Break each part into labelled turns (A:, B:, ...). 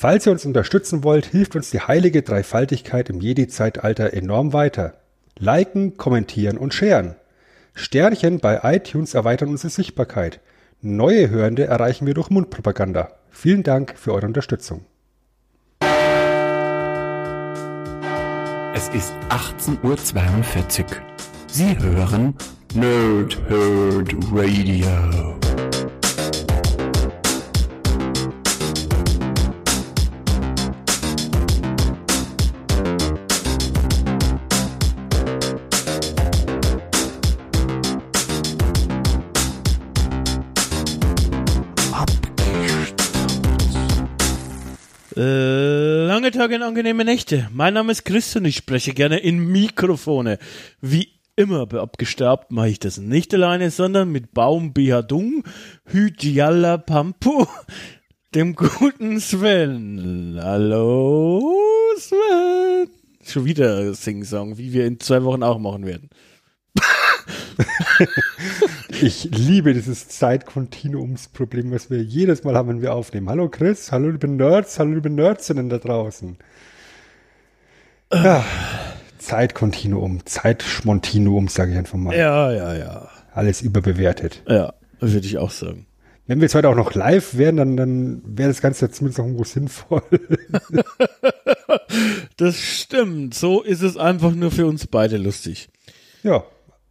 A: Falls ihr uns unterstützen wollt, hilft uns die heilige Dreifaltigkeit im Jedi-Zeitalter enorm weiter. Liken, kommentieren und sharen. Sternchen bei iTunes erweitern unsere Sichtbarkeit. Neue Hörende erreichen wir durch Mundpropaganda. Vielen Dank für eure Unterstützung.
B: Es ist 18.42 Uhr. Sie hören Nerd Herd Radio.
C: Tage und angenehme Nächte. Mein Name ist Chris und ich spreche gerne in Mikrofone. Wie immer bei Abgesterbt mache ich das nicht alleine, sondern mit Baum Bihadung, Hüdjalla Pampu, dem guten Sven. Hallo Sven. Schon wieder Sing-Song, wie wir in zwei Wochen auch machen werden.
A: ich liebe dieses Zeitkontinuumsproblem, was wir jedes Mal haben, wenn wir aufnehmen. Hallo Chris, hallo liebe Nerds, hallo liebe Nerdsinnen da draußen. Ja, Zeitkontinuum, Zeitschmontinuum, sage ich einfach mal.
C: Ja, ja, ja.
A: Alles überbewertet.
C: Ja, würde ich auch sagen.
A: Wenn wir jetzt heute auch noch live wären, dann, dann wäre das Ganze zumindest noch irgendwo sinnvoll.
C: das stimmt. So ist es einfach nur für uns beide lustig.
A: Ja,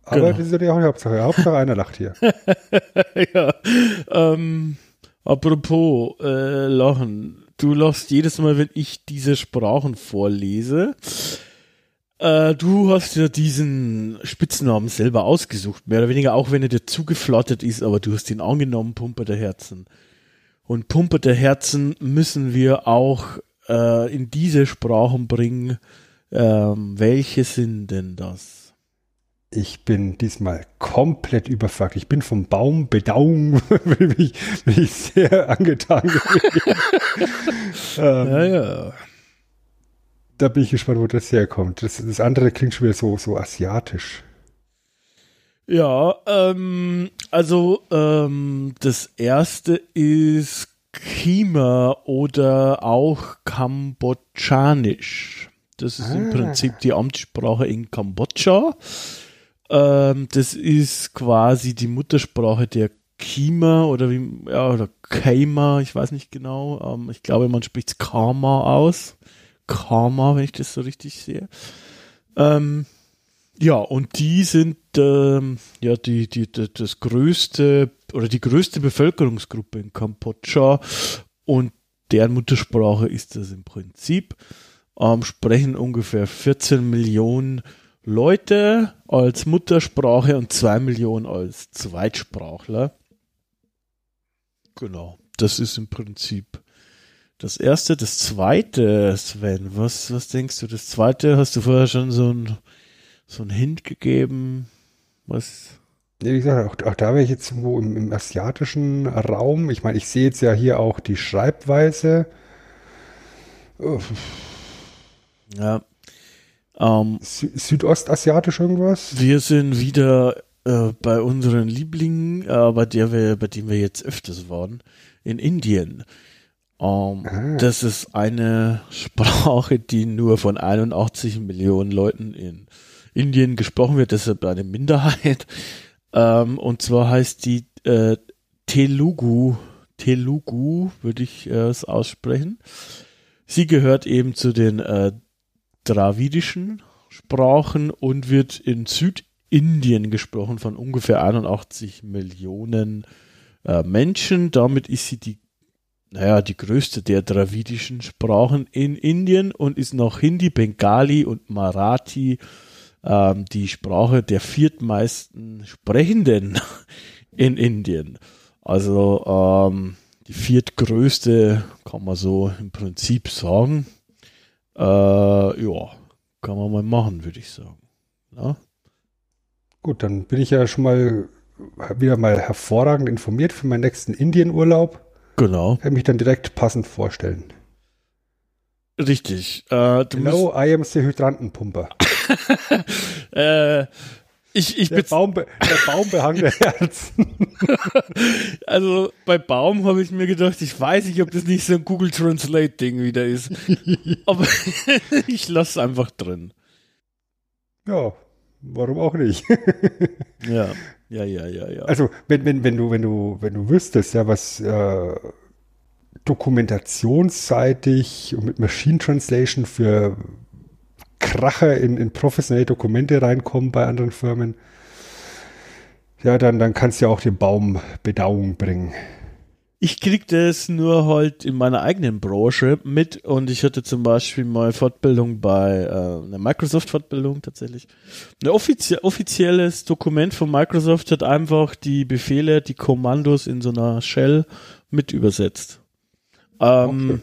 A: aber genau. das ist ja die Hauptsache. Hauptsache einer lacht hier.
C: ja. Ähm, apropos äh, Lachen. Du lachst jedes Mal, wenn ich diese Sprachen vorlese. Äh, du hast ja diesen Spitznamen selber ausgesucht, mehr oder weniger, auch wenn er dir zugeflattert ist, aber du hast ihn angenommen, Pumper der Herzen. Und Pumper der Herzen müssen wir auch äh, in diese Sprachen bringen. Ähm, welche sind denn das?
A: Ich bin diesmal komplett überfragt. Ich bin vom Baum bedauern, bin ich, bin ich sehr angetan ähm, ja, ja. Da bin ich gespannt, wo das herkommt. Das, das andere klingt schon wieder so, so asiatisch.
C: Ja, ähm, also ähm, das erste ist Kima oder auch Kambodschanisch. Das ist ah. im Prinzip die Amtssprache in Kambodscha. Ähm, das ist quasi die Muttersprache der Kima oder wie, ja, oder Kaima, ich weiß nicht genau. Ähm, ich glaube, man spricht Karma aus. Karma, wenn ich das so richtig sehe. Ähm, ja, und die sind ähm, ja die, die, die, das größte oder die größte Bevölkerungsgruppe in Kambodscha und deren Muttersprache ist das im Prinzip. Ähm, sprechen ungefähr 14 Millionen Leute als Muttersprache und zwei Millionen als Zweitsprachler. Genau, das ist im Prinzip das erste. Das zweite, Sven, was, was denkst du? Das zweite, hast du vorher schon so ein, so ein Hint gegeben? Was?
A: Wie gesagt, auch, auch da wäre ich jetzt irgendwo im, im asiatischen Raum. Ich meine, ich sehe jetzt ja hier auch die Schreibweise.
C: Ja,
A: ähm, Sü Südostasiatisch irgendwas?
C: Wir sind wieder äh, bei unseren Lieblingen, äh, bei, der wir, bei dem wir jetzt öfters waren, in Indien. Ähm, ah. Das ist eine Sprache, die nur von 81 Millionen Leuten in Indien gesprochen wird, deshalb eine Minderheit. Ähm, und zwar heißt die äh, Telugu. Telugu würde ich äh, es aussprechen. Sie gehört eben zu den äh, dravidischen Sprachen und wird in Südindien gesprochen von ungefähr 81 Millionen äh, Menschen. Damit ist sie die, naja, die größte der dravidischen Sprachen in Indien und ist nach Hindi, Bengali und Marathi ähm, die Sprache der viertmeisten Sprechenden in Indien. Also ähm, die viertgrößte, kann man so im Prinzip sagen. Äh, ja, kann man mal machen, würde ich sagen. Ja?
A: Gut, dann bin ich ja schon mal wieder mal hervorragend informiert für meinen nächsten Indienurlaub.
C: Genau.
A: Kann mich dann direkt passend vorstellen.
C: Richtig. Äh,
A: Hello, I am the Hydrantenpumper.
C: äh, Ich, ich
A: Der, Baum, der Baumbehang der Herzen.
C: Also bei Baum habe ich mir gedacht, ich weiß nicht, ob das nicht so ein Google Translate Ding wieder ist. Aber ich lasse es einfach drin.
A: Ja, warum auch nicht?
C: Ja, ja, ja, ja, ja.
A: Also wenn, wenn, wenn du, wenn du, wenn du wüsstest, ja, was äh, dokumentationsseitig und mit Machine Translation für Kracher in, in professionelle Dokumente reinkommen bei anderen Firmen, ja, dann, dann kannst du ja auch den Baum Bedauung bringen.
C: Ich krieg das nur halt in meiner eigenen Branche mit und ich hatte zum Beispiel mal Fortbildung bei äh, einer Microsoft-Fortbildung tatsächlich. Ein offizie offizielles Dokument von Microsoft hat einfach die Befehle, die Kommandos in so einer Shell mit übersetzt. Ähm,
A: Okay.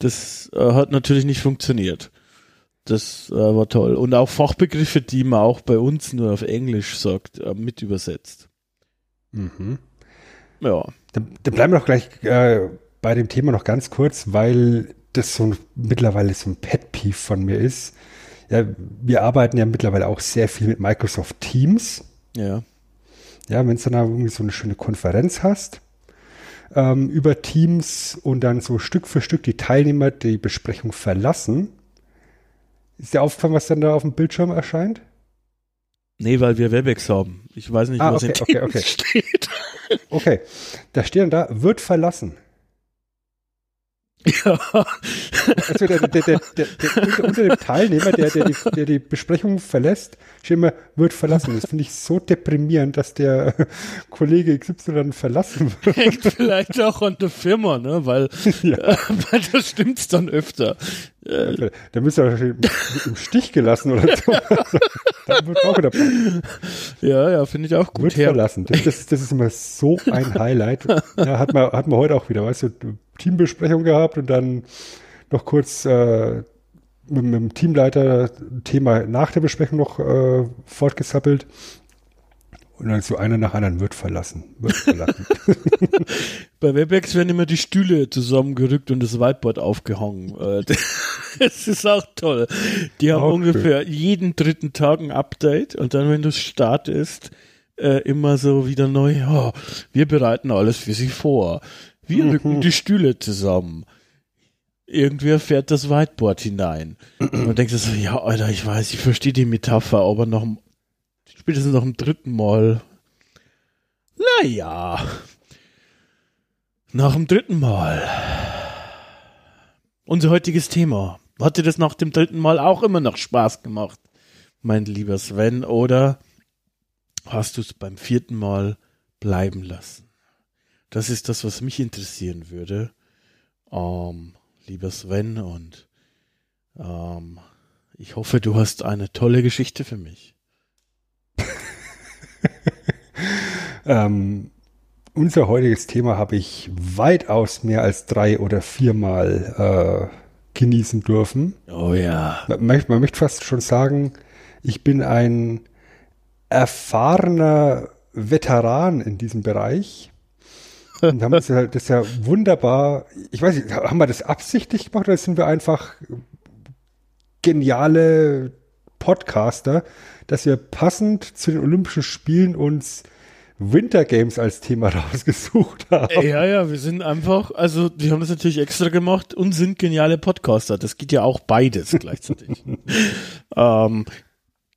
C: Das äh, hat natürlich nicht funktioniert. Das äh, war toll. Und auch Fachbegriffe, die man auch bei uns nur auf Englisch sagt, äh, mit übersetzt.
A: Mhm.
C: Ja.
A: Dann, dann bleiben wir doch gleich äh, bei dem Thema noch ganz kurz, weil das so ein, mittlerweile so ein Pet Peeve von mir ist. Ja, wir arbeiten ja mittlerweile auch sehr viel mit Microsoft Teams.
C: Ja.
A: Ja, wenn du dann irgendwie so eine schöne Konferenz hast ähm, über Teams und dann so Stück für Stück die Teilnehmer die Besprechung verlassen, ist dir aufgefallen, was dann da auf dem Bildschirm erscheint?
C: Nee, weil wir Webex haben. Ich weiß nicht,
A: Ah,
C: was
A: okay,
C: in
A: okay, okay.
C: steht.
A: Okay, da steht dann da, wird verlassen.
C: Ja.
A: Also der, der, der, unter, unter dem Teilnehmer, der, der, die, der die Besprechung verlässt, steht immer, wird verlassen. Das finde ich so deprimierend, dass der Kollege XY dann verlassen wird.
C: Hängt vielleicht auch an der Firma, ne? Weil,
A: Ja.
C: weil da stimmt's dann öfter. Äh,
A: Der müsste ja wahrscheinlich im Stich gelassen oder so. Dann wird auch wieder
C: ja, ja, finde ich auch gut.
A: wird
C: Her
A: verlassen. Das, das, das ist immer so ein Highlight. Ja, hat man, hat man heute auch wieder, weißt du, Teambesprechung gehabt und dann noch kurz äh, mit, mit dem Teamleiter ein Thema nach der Besprechung noch äh, fortgesappelt. Und dann so einer nach anderen wird verlassen. Wird verlassen.
C: Bei Webex werden immer die Stühle zusammengerückt und das Whiteboard aufgehangen. Äh, Das ist auch toll. Die haben
A: Auch
C: ungefähr jeden dritten Tag ein Update und dann, wenn du startest, äh, immer so wieder neu, oh, wir bereiten alles für sie vor. Wir rücken die Stühle zusammen. Irgendwer fährt das Whiteboard hinein. Und man denkt so, ja, Alter, ich weiß, ich verstehe die Metapher, aber noch spätestens noch im dritten Mal. Naja. Nach dem dritten Mal. Unser heutiges Thema. Hat dir das nach dem dritten Mal auch immer noch Spaß gemacht, mein lieber Sven, oder hast du es beim vierten Mal bleiben lassen? Das ist das, was mich interessieren würde. Ähm, lieber Sven, und ähm, ich hoffe, du hast eine tolle Geschichte für mich.
A: ähm, unser heutiges Thema habe ich weitaus mehr als drei oder viermal äh, genießen dürfen.
C: Oh ja.
A: Man, möchte- man möchte fast schon sagen, ich bin ein erfahrener Veteran in diesem Bereich. Und haben das ja, das ja wunderbar, ich weiß nicht, haben wir das absichtlich gemacht oder sind wir einfach geniale Podcaster, dass wir passend zu den Olympischen Spielen uns Winter Games als Thema rausgesucht haben.
C: Ja, ja, wir sind einfach, also die haben das natürlich extra gemacht und sind geniale Podcaster. Das geht ja auch beides gleichzeitig. ähm,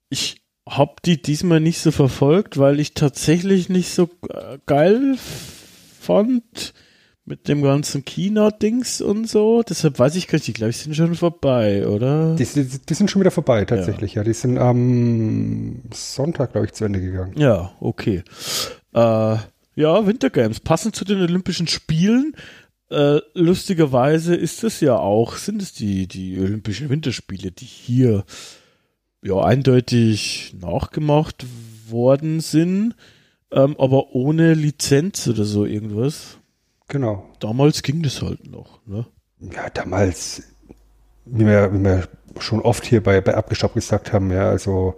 C: ich habe die diesmal nicht so verfolgt, weil ich tatsächlich nicht so äh, geil fand mit dem ganzen Keynote-Dings und so. Deshalb weiß ich gar nicht, die glaube ich sind schon vorbei, oder?
A: Die, die, die sind schon wieder vorbei, tatsächlich. Ja, die sind am Sonntag, glaube ich, zu Ende gegangen.
C: Ja, okay. Äh, ja, Winter Games. Passend zu den Olympischen Spielen. Äh, lustigerweise ist es ja auch, sind es die, die Olympischen Winterspiele, die hier ja eindeutig nachgemacht worden sind, ähm, aber ohne Lizenz oder so irgendwas.
A: Genau.
C: Damals ging das halt noch, ne?
A: Ja, damals, wie wir, wie wir schon oft hier bei, bei Abgestaubt gesagt haben, ja, also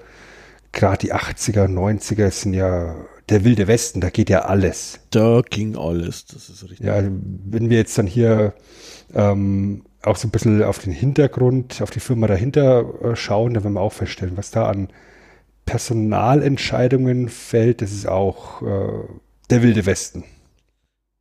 A: gerade die 80er, 90er sind ja der wilde Westen, da geht ja alles.
C: Da ging alles, das ist richtig.
A: Ja, also wenn wir jetzt dann hier ähm, auch so ein bisschen auf den Hintergrund, auf die Firma dahinter äh, schauen, dann werden wir auch feststellen, was da an Personalentscheidungen fällt, das ist auch äh, der wilde Westen.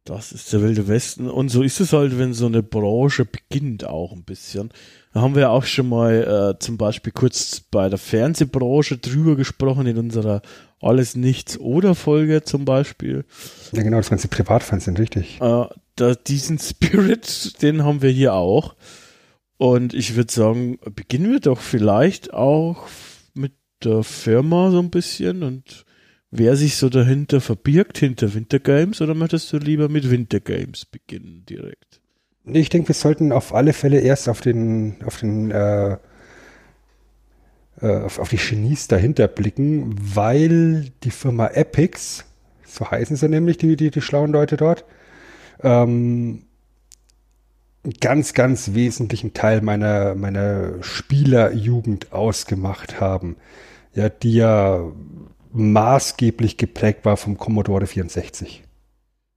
C: Das ist der wilde Westen. Und so ist es halt, wenn so eine Branche beginnt auch ein bisschen. Da haben wir auch schon mal äh, zum Beispiel kurz bei der Fernsehbranche drüber gesprochen in unserer Alles Nichts oder Folge zum Beispiel.
A: Ja, genau, das ganze Privatfernsehen, richtig.
C: Äh, da, diesen Spirit, den haben wir hier auch. Und ich würde sagen, beginnen wir doch vielleicht auch mit der Firma so ein bisschen und wer sich so dahinter verbirgt, hinter Wintergames, oder möchtest du lieber mit Wintergames beginnen direkt?
A: Ich denke, wir sollten auf alle Fälle erst auf den, auf den, äh, äh, auf, auf die Genies dahinter blicken, weil die Firma Epics, so heißen sie nämlich, die, die, die schlauen Leute dort, ähm, einen ganz, ganz wesentlichen Teil meiner, meiner Spielerjugend ausgemacht haben. Ja, die ja maßgeblich geprägt war vom Commodore 64.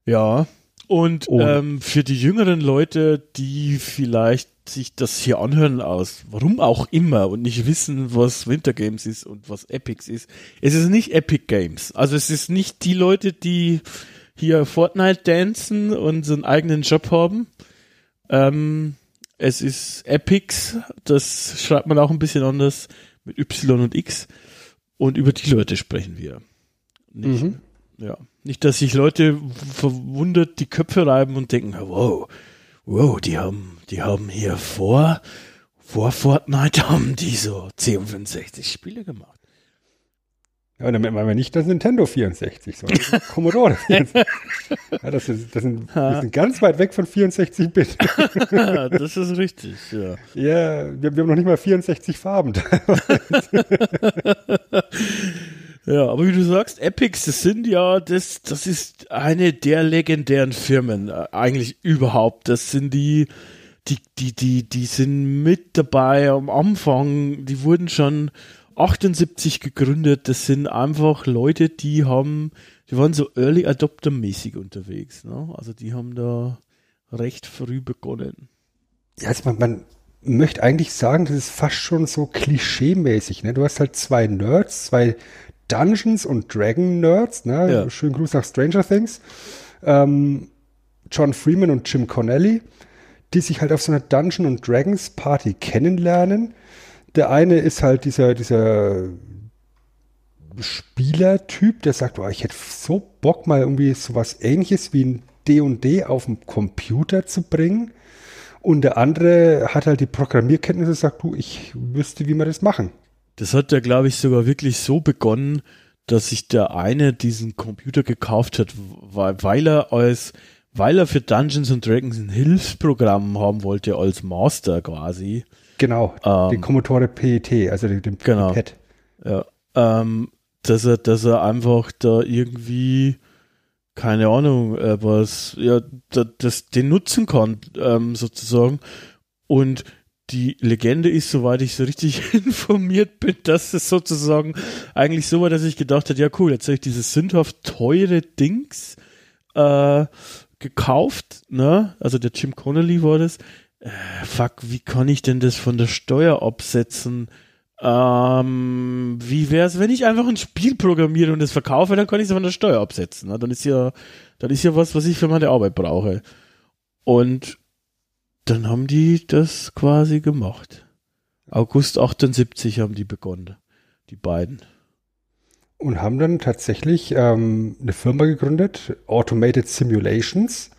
C: Ja, und, und ähm, für die jüngeren Leute, die vielleicht sich das hier anhören aus, warum auch immer und nicht wissen, was Winter Games ist und was Epics ist, es ist nicht Epic Games. Also es ist nicht die Leute, die hier Fortnite dancen und so einen eigenen Job haben. Ähm, es ist Epics, das schreibt man auch ein bisschen anders mit Y und X. Und über die Leute sprechen wir. Nicht, mhm. ja. Nicht, dass sich Leute verwundert die Köpfe reiben und denken, wow, wow, die haben, die haben hier vor, vor Fortnite haben die so C65 Spiele gemacht.
A: Ja, damit meinen wir nicht das Nintendo 64, sondern das Commodore 64. ja, das, ist, das, sind, wir sind ganz weit weg von 64-Bit.
C: das ist richtig, ja.
A: Ja, wir, wir haben noch nicht mal 64 Farben.
C: ja, aber wie du sagst, Epics, das sind ja, das, das ist eine der legendären Firmen, äh, eigentlich überhaupt. Das sind die, die, die, die, die sind mit dabei am Anfang, die wurden schon 78 gegründet. Das sind einfach Leute, die haben, die waren so Early Adopter mäßig unterwegs. Ne? Also die haben da recht früh begonnen.
A: Ja, also man, man möchte eigentlich sagen, das ist fast schon so klischee-mäßig. Ne? Du hast halt zwei Nerds, zwei Dungeons und Dragon Nerds. Ne? Ja. Schönen Gruß nach Stranger Things. Ähm, John Freeman und Jim Connelly, die sich halt auf so einer Dungeon und Dragons Party kennenlernen der eine ist halt dieser, dieser Spielertyp, der sagt, oh, ich hätte so Bock, mal irgendwie sowas ähnliches wie ein D&D auf dem Computer zu bringen. Und der andere hat halt die Programmierkenntnisse und sagt, du, ich wüsste, wie wir das machen.
C: Das hat ja, glaube ich, sogar wirklich so begonnen, dass sich der eine diesen Computer gekauft hat, weil er als, weil er für Dungeons and Dragons ein Hilfsprogramm haben wollte als Master quasi.
A: Genau, ähm, den Commodore PET, also den, den
C: genau, PET. Ja, ähm, dass er, dass er einfach da irgendwie, keine Ahnung, äh, was, ja, da, das, den nutzen kann, ähm, sozusagen. Und die Legende ist, soweit ich so richtig informiert bin, dass es sozusagen eigentlich so war, dass ich gedacht habe, ja cool, jetzt habe ich dieses sündhaft teure Dings äh, gekauft, ne? Also der Jim Connolly war das äh, fuck, wie kann ich denn das von der Steuer absetzen? Ähm, wie wäre es, wenn ich einfach ein Spiel programmiere und es verkaufe, dann kann ich es von der Steuer absetzen. Ne? Dann ist ja, dann ist ja was, was ich für meine Arbeit brauche. Und dann haben die das quasi gemacht. August 78 haben die begonnen, die beiden.
A: Und haben dann tatsächlich ähm, eine Firma gegründet, Automated Simulations,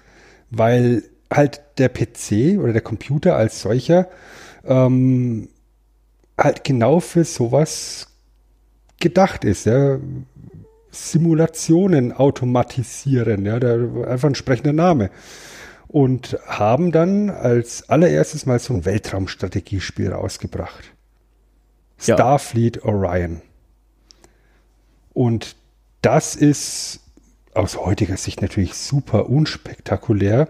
A: weil halt der PC oder der Computer als solcher ähm, halt genau für sowas gedacht ist. Ja. Simulationen automatisieren, ja, der, einfach ein sprechender Name. Und haben dann als allererstes mal so ein Weltraumstrategiespiel rausgebracht. Ja. Starfleet Orion. Und das ist aus heutiger Sicht natürlich super unspektakulär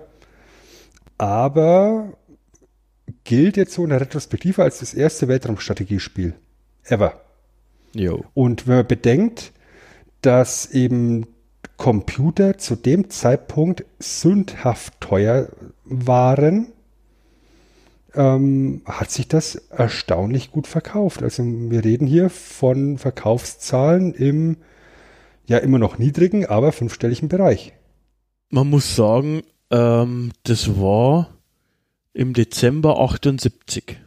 A: aber gilt jetzt so in der Retrospektive als das erste Weltraumstrategiespiel ever.
C: Jo.
A: Und wenn man bedenkt, dass eben Computer zu dem Zeitpunkt sündhaft teuer waren, ähm, hat sich das erstaunlich gut verkauft. Also wir reden hier von Verkaufszahlen im ja immer noch niedrigen, aber fünfstelligen Bereich.
C: Man muss sagen, ähm, das war im Dezember 78.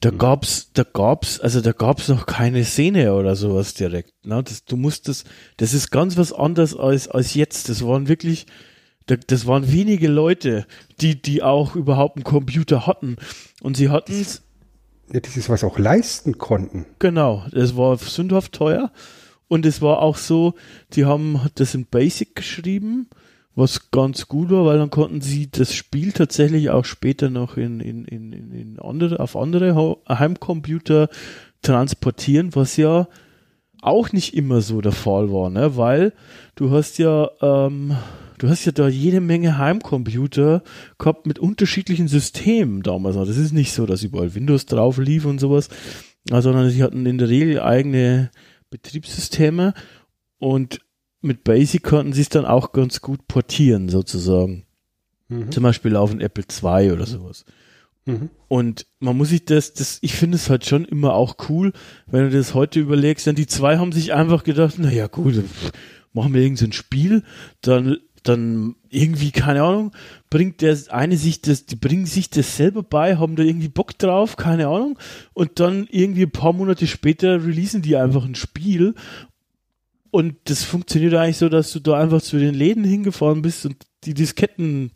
C: Da mhm. gab's, da gab's, also da gab's noch keine Szene oder sowas direkt. Ne? Das, du musstest, das ist ganz was anderes als, als jetzt. Das waren wirklich, das waren wenige Leute, die, die auch überhaupt einen Computer hatten. Und sie hatten es.
A: Ja, dieses, was auch leisten konnten.
C: Genau, das war sündhaft teuer. Und es war auch so, die haben das in Basic geschrieben, was ganz gut war, weil dann konnten sie das Spiel tatsächlich auch später noch in, in, in, in andere, auf andere Heimcomputer transportieren, was ja auch nicht immer so der Fall war, ne? weil du hast ja ähm, du hast ja da jede Menge Heimcomputer gehabt mit unterschiedlichen Systemen damals. Das ist nicht so, dass überall Windows drauf lief und sowas, sondern sie hatten in der Regel eigene Betriebssysteme und mit Basic konnten sie es dann auch ganz gut portieren, sozusagen. Mhm. Zum Beispiel auf ein Apple II oder sowas. Mhm. Und man muss sich das, das, ich finde es halt schon immer auch cool, wenn du das heute überlegst, denn die zwei haben sich einfach gedacht, na ja, gut, machen wir irgendein Spiel, dann dann irgendwie, keine Ahnung, bringt der eine sich das, die bringen sich das selber bei, haben da irgendwie Bock drauf, keine Ahnung, und dann irgendwie ein paar Monate später releasen die einfach ein Spiel und das funktioniert eigentlich so, dass du da einfach zu den Läden hingefahren bist und die Disketten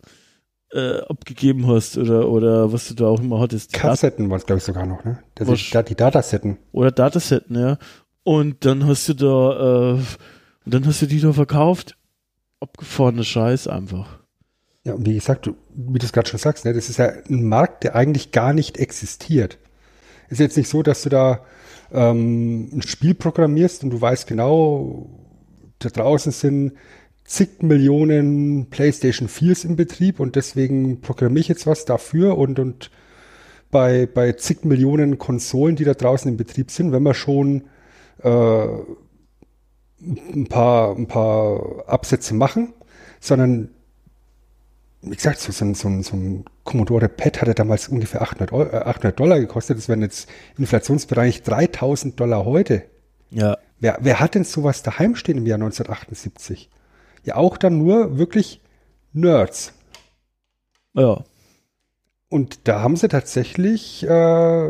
C: äh, abgegeben hast oder, oder was du da auch immer hattest.
A: Kassetten waren es, glaube ich, sogar noch, ne? Das ist, die Datasetten.
C: Oder Datasetten, ja. Und dann hast du da, äh, und dann hast du die da verkauft abgefahrene Scheiß einfach.
A: Ja, und wie gesagt, du, wie du es gerade schon sagst, ne, das ist ja ein Markt, der eigentlich gar nicht existiert. Ist jetzt nicht so, dass du da ähm, ein Spiel programmierst und du weißt genau, da draußen sind zig Millionen PlayStation 4s im Betrieb und deswegen programmiere ich jetzt was dafür und, und bei, bei zig Millionen Konsolen, die da draußen im Betrieb sind, wenn man schon äh, ein paar, ein paar Absätze machen, sondern wie gesagt, so, so, so, so ein Commodore Pad hatte damals ungefähr 800, Euro, 800 Dollar gekostet. Das wären jetzt Inflationsbereich 3000 Dollar heute.
C: Ja.
A: Wer, wer hat denn sowas daheim stehen im Jahr 1978? Ja, auch dann nur wirklich Nerds.
C: Ja.
A: Und da haben sie tatsächlich, äh,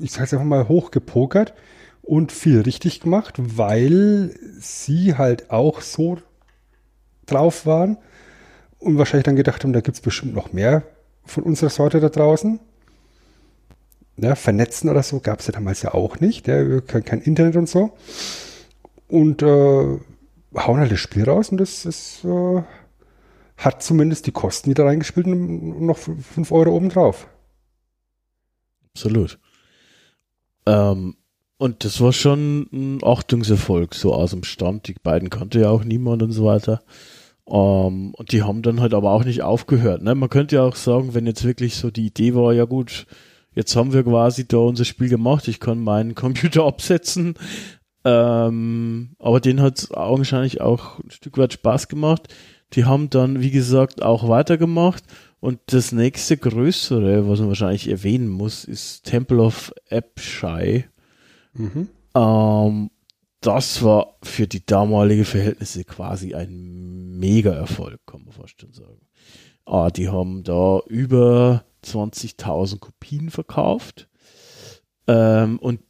A: ich sage es einfach mal, hochgepokert und viel richtig gemacht, weil sie halt auch so drauf waren und wahrscheinlich dann gedacht haben, da gibt es bestimmt noch mehr von unserer Sorte da draußen. Ja, vernetzen oder so gab es ja damals ja auch nicht. Ja, kein, kein, Internet und so. Und äh, hauen halt das Spiel raus und das, das äh, hat zumindest die Kosten wieder reingespielt und noch 5 Euro obendrauf.
C: Absolut. Ähm, und das war schon ein Achtungserfolg, so aus dem Stand. Die beiden kannte ja auch niemand und so weiter. Um, ähm, und die haben dann halt aber auch nicht aufgehört. Ne? Man könnte ja auch sagen, wenn jetzt wirklich so die Idee war, ja gut, jetzt haben wir quasi da unser Spiel gemacht, ich kann meinen Computer absetzen. Ähm, aber denen hat es augenscheinlich auch ein Stück weit Spaß gemacht. Die haben dann, wie gesagt, auch weitergemacht. Und das nächste größere, was man wahrscheinlich erwähnen muss, ist Temple of Epshai. Mhm. Ähm, das war für die damalige Verhältnisse quasi ein Mega-Erfolg, kann man fast schon sagen. Ah, die haben da über 20.000 Kopien verkauft. Ähm, und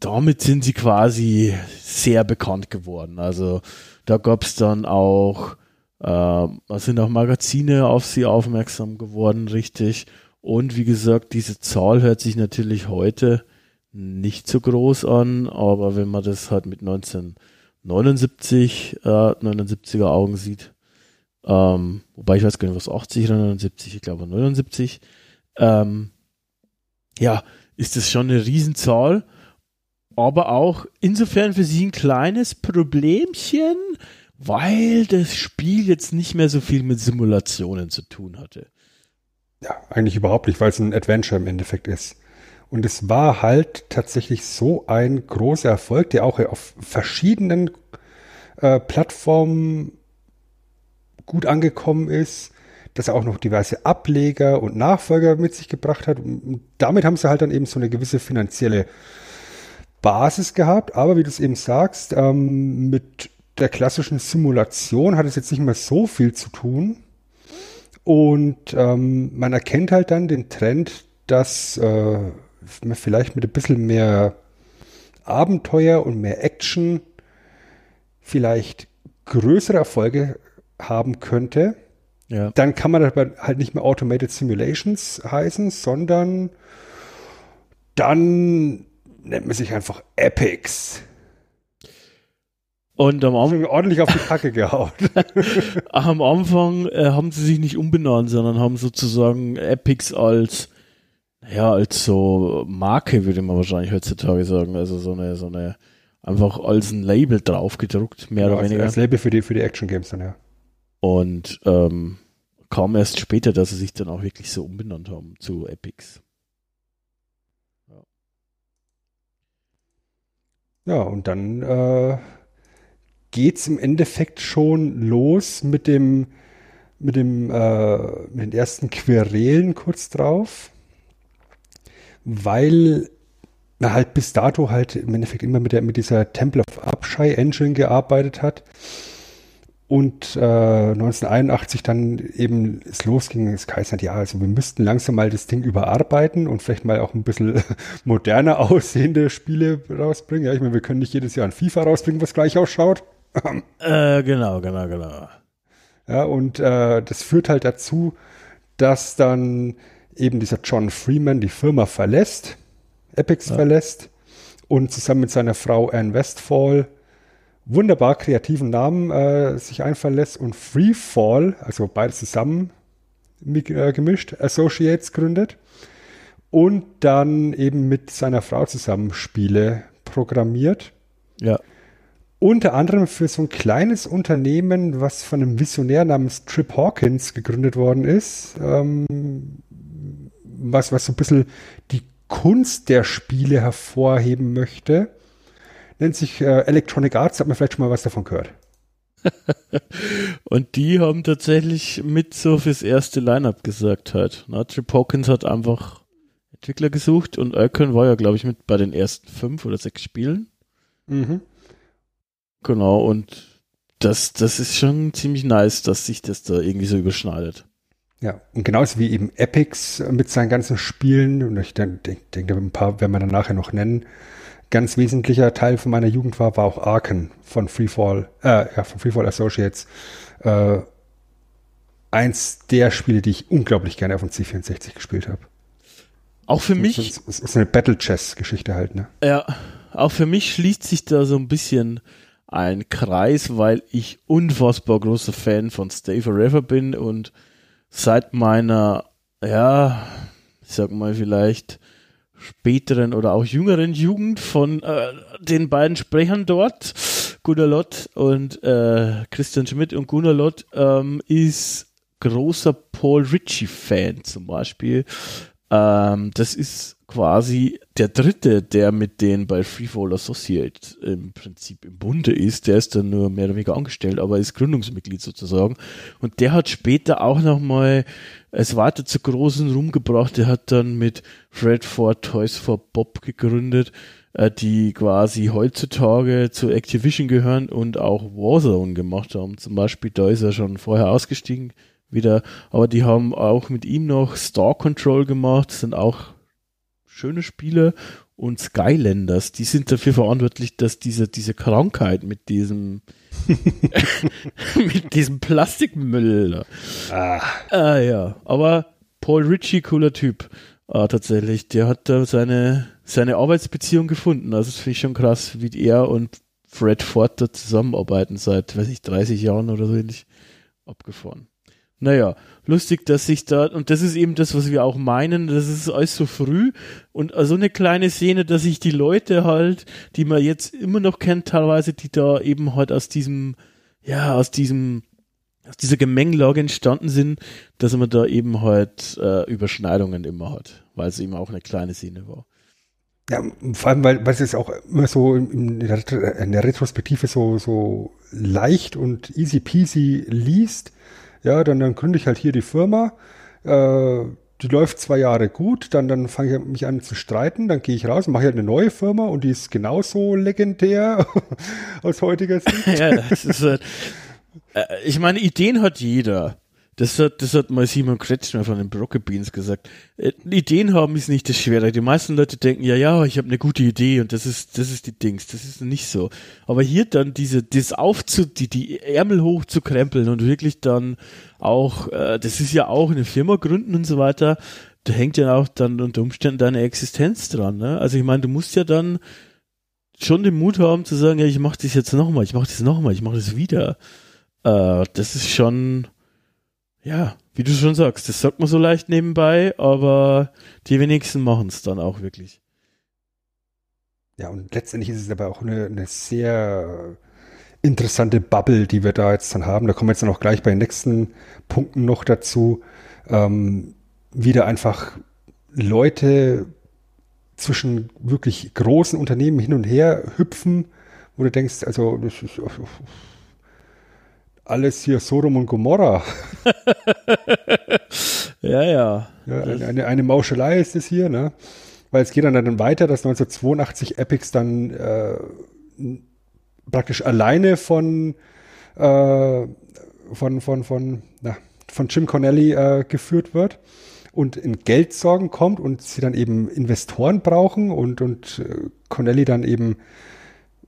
C: damit sind sie quasi sehr bekannt geworden. Also da gab es dann auch, äh, sind auch Magazine auf sie aufmerksam geworden, richtig. Und wie gesagt, diese Zahl hört sich natürlich heute nicht so groß an, aber wenn man das halt mit 1979, äh, 79er Augen sieht, ähm, wobei ich weiß gar nicht, was 80 oder 79, ich glaube 79, ähm, ja, ist das schon eine Riesenzahl, aber auch insofern für sie ein kleines Problemchen, weil das Spiel jetzt nicht mehr so viel mit Simulationen zu tun hatte.
A: Ja, eigentlich überhaupt nicht, weil es ein Adventure im Endeffekt ist. Und es war halt tatsächlich so ein großer Erfolg, der auch auf verschiedenen äh, Plattformen gut angekommen ist, dass er auch noch diverse Ableger und Nachfolger mit sich gebracht hat. Und damit haben sie halt dann eben so eine gewisse finanzielle Basis gehabt. Aber wie du es eben sagst, ähm, mit der klassischen Simulation hat es jetzt nicht mehr so viel zu tun. Und ähm, man erkennt halt dann den Trend, dass äh, vielleicht mit ein bisschen mehr Abenteuer und mehr Action vielleicht größere Erfolge haben könnte. Ja. Dann kann man aber halt nicht mehr Automated Simulations heißen, sondern dann nennt man sich einfach Epics.
C: Und am Anfang
A: ordentlich auf die Kacke gehauen.
C: am Anfang äh, haben sie sich nicht umbenannt, sondern haben sozusagen Epics als ja, als so Marke würde man wahrscheinlich heutzutage sagen, also so eine so eine einfach als ein Label draufgedruckt, mehr ja, oder weniger.
A: Als Label für die für die Action Games dann ja.
C: Und ähm, kam erst später, dass sie sich dann auch wirklich so umbenannt haben zu Epics.
A: Ja, ja und dann äh, geht's im Endeffekt schon los mit dem, mit dem, äh, mit den ersten Querelen kurz drauf, weil er halt bis dato halt im Endeffekt immer mit der, mit dieser Temple of Abschei Engine gearbeitet hat und äh, 1981 dann eben es losging, es heißt halt, ja, also wir müssten langsam mal das Ding überarbeiten und vielleicht mal auch ein bisschen moderner aussehende Spiele rausbringen. Ja, ich meine, wir können nicht jedes Jahr ein FIFA rausbringen, was gleich ausschaut.
C: äh, genau, genau, genau.
A: Ja, und äh, das führt halt dazu, dass dann eben dieser John Freeman die Firma verlässt, Epics ja. verlässt und zusammen mit seiner Frau Anne Westfall wunderbar kreativen Namen äh, sich einfallen lässt und Freefall, also beides zusammen äh, gemischt, Associates gründet und dann eben mit seiner Frau zusammen Spiele programmiert.
C: Ja.
A: Unter anderem für so ein kleines Unternehmen, was von einem Visionär namens Trip Hawkins gegründet worden ist, ähm, was, was so ein bisschen die Kunst der Spiele hervorheben möchte. Nennt sich äh, Electronic Arts, hat man vielleicht schon mal was davon gehört.
C: Und die haben tatsächlich mit so fürs erste Line-Up gesagt halt. Na, Trip Hawkins hat einfach Entwickler gesucht und Icon war ja, glaube ich, mit bei den ersten fünf oder sechs Spielen. Mhm. Genau, und das, das ist schon ziemlich nice, dass sich das da irgendwie so überschneidet.
A: Ja, und genauso wie eben Epics mit seinen ganzen Spielen, und ich denke, denk, ein paar werden wir dann nachher noch nennen, ganz wesentlicher Teil von meiner Jugend war, war auch Arken von Freefall, äh, ja, von Freefall Associates. Äh, eins der Spiele, die ich unglaublich gerne auf dem C64 gespielt habe.
C: Auch für mich.
A: Es ist eine Battle Chess Geschichte halt, ne?
C: Ja, auch für mich schließt sich da so ein bisschen ein Kreis, weil ich unfassbar großer Fan von Stay Forever bin und seit meiner, ja, ich sag mal vielleicht späteren oder auch jüngeren Jugend von äh, den beiden Sprechern dort, Gunnar Lott und äh, Christian Schmidt und Gunnar Lott, ähm, ist großer Paul Ritchie-Fan zum Beispiel. Ähm, das ist quasi der dritte, der mit denen bei Freefall Associate im Prinzip im Bunde ist. Der ist dann nur mehr oder weniger angestellt, aber ist Gründungsmitglied sozusagen. Und der hat später auch nochmal es weiter zu großen Ruhm gebracht. Der hat dann mit Fred Ford Toys for Bob gegründet, äh, die quasi heutzutage zu Activision gehören und auch Warzone gemacht haben. Zum Beispiel, da ist er schon vorher ausgestiegen wieder, aber die haben auch mit ihm noch Star Control gemacht, sind auch schöne Spiele und Skylanders, die sind dafür verantwortlich, dass diese, diese Krankheit mit diesem mit diesem Plastikmüll. Ah. ah. ja, aber Paul Ritchie, cooler Typ. Ah, tatsächlich, der hat da seine, seine Arbeitsbeziehung gefunden. Also das finde ich schon krass, wie er und Fred Ford da zusammenarbeiten seit, weiß ich, 30 Jahren oder so ähnlich abgefahren. Naja, lustig, dass sich da, und das ist eben das, was wir auch meinen, das ist alles so früh und so eine kleine Szene, dass sich die Leute halt, die man jetzt immer noch kennt, teilweise, die da eben halt aus diesem, ja, aus diesem, aus dieser Gemengelage entstanden sind, dass man da eben halt äh, Überschneidungen immer hat, weil es eben auch eine kleine Szene war.
A: Ja, vor allem, weil, weil es auch immer so in der, in der Retrospektive so, so leicht und easy peasy liest Ja, dann, dann gründe ich halt hier die Firma. Äh, die läuft zwei Jahre gut, dann, dann fange ich mich an zu streiten, dann gehe ich raus mache halt eine neue Firma und die ist genauso legendär aus heutiger Sicht. ja, das ist
C: halt, äh, ich meine, Ideen hat jeder. Das hat, das hat mal Simon Kretschmer von den Brocke Beans gesagt. Äh, Ideen haben ist nicht das Schwere. Die meisten Leute denken, ja, ja, ich habe eine gute Idee und das ist, das ist die Dings. Das ist nicht so. Aber hier dann diese, das aufzu, die, die Ärmel hochzukrempeln und wirklich dann auch, äh, das ist ja auch eine Firma gründen und so weiter. Da hängt ja auch dann unter Umständen deine Existenz dran. Ne? Also ich meine, du musst ja dann schon den Mut haben zu sagen, ja, ich mache das jetzt nochmal, ich mache das nochmal, ich mache das wieder. Äh, das ist schon ja, wie du schon sagst, das sagt man so leicht nebenbei, aber die wenigsten machen es dann auch wirklich.
A: Ja, und letztendlich ist es aber auch eine, eine sehr interessante Bubble, die wir da jetzt dann haben. Da kommen wir jetzt dann auch gleich bei den nächsten Punkten noch dazu. Ähm, wieder einfach Leute zwischen wirklich großen Unternehmen hin und her hüpfen, wo du denkst, also das ist alles hier Sodom und Gomorra.
C: ja, ja.
A: ja eine, eine, Mauschelei ist es hier, ne? Weil es geht dann, dann weiter, dass 1982 Epics dann äh, praktisch alleine von, äh, von, von, von, na, von Jim Connelly äh, geführt wird und in Geldsorgen kommt und sie dann eben Investoren brauchen und, und äh, Connelly dann eben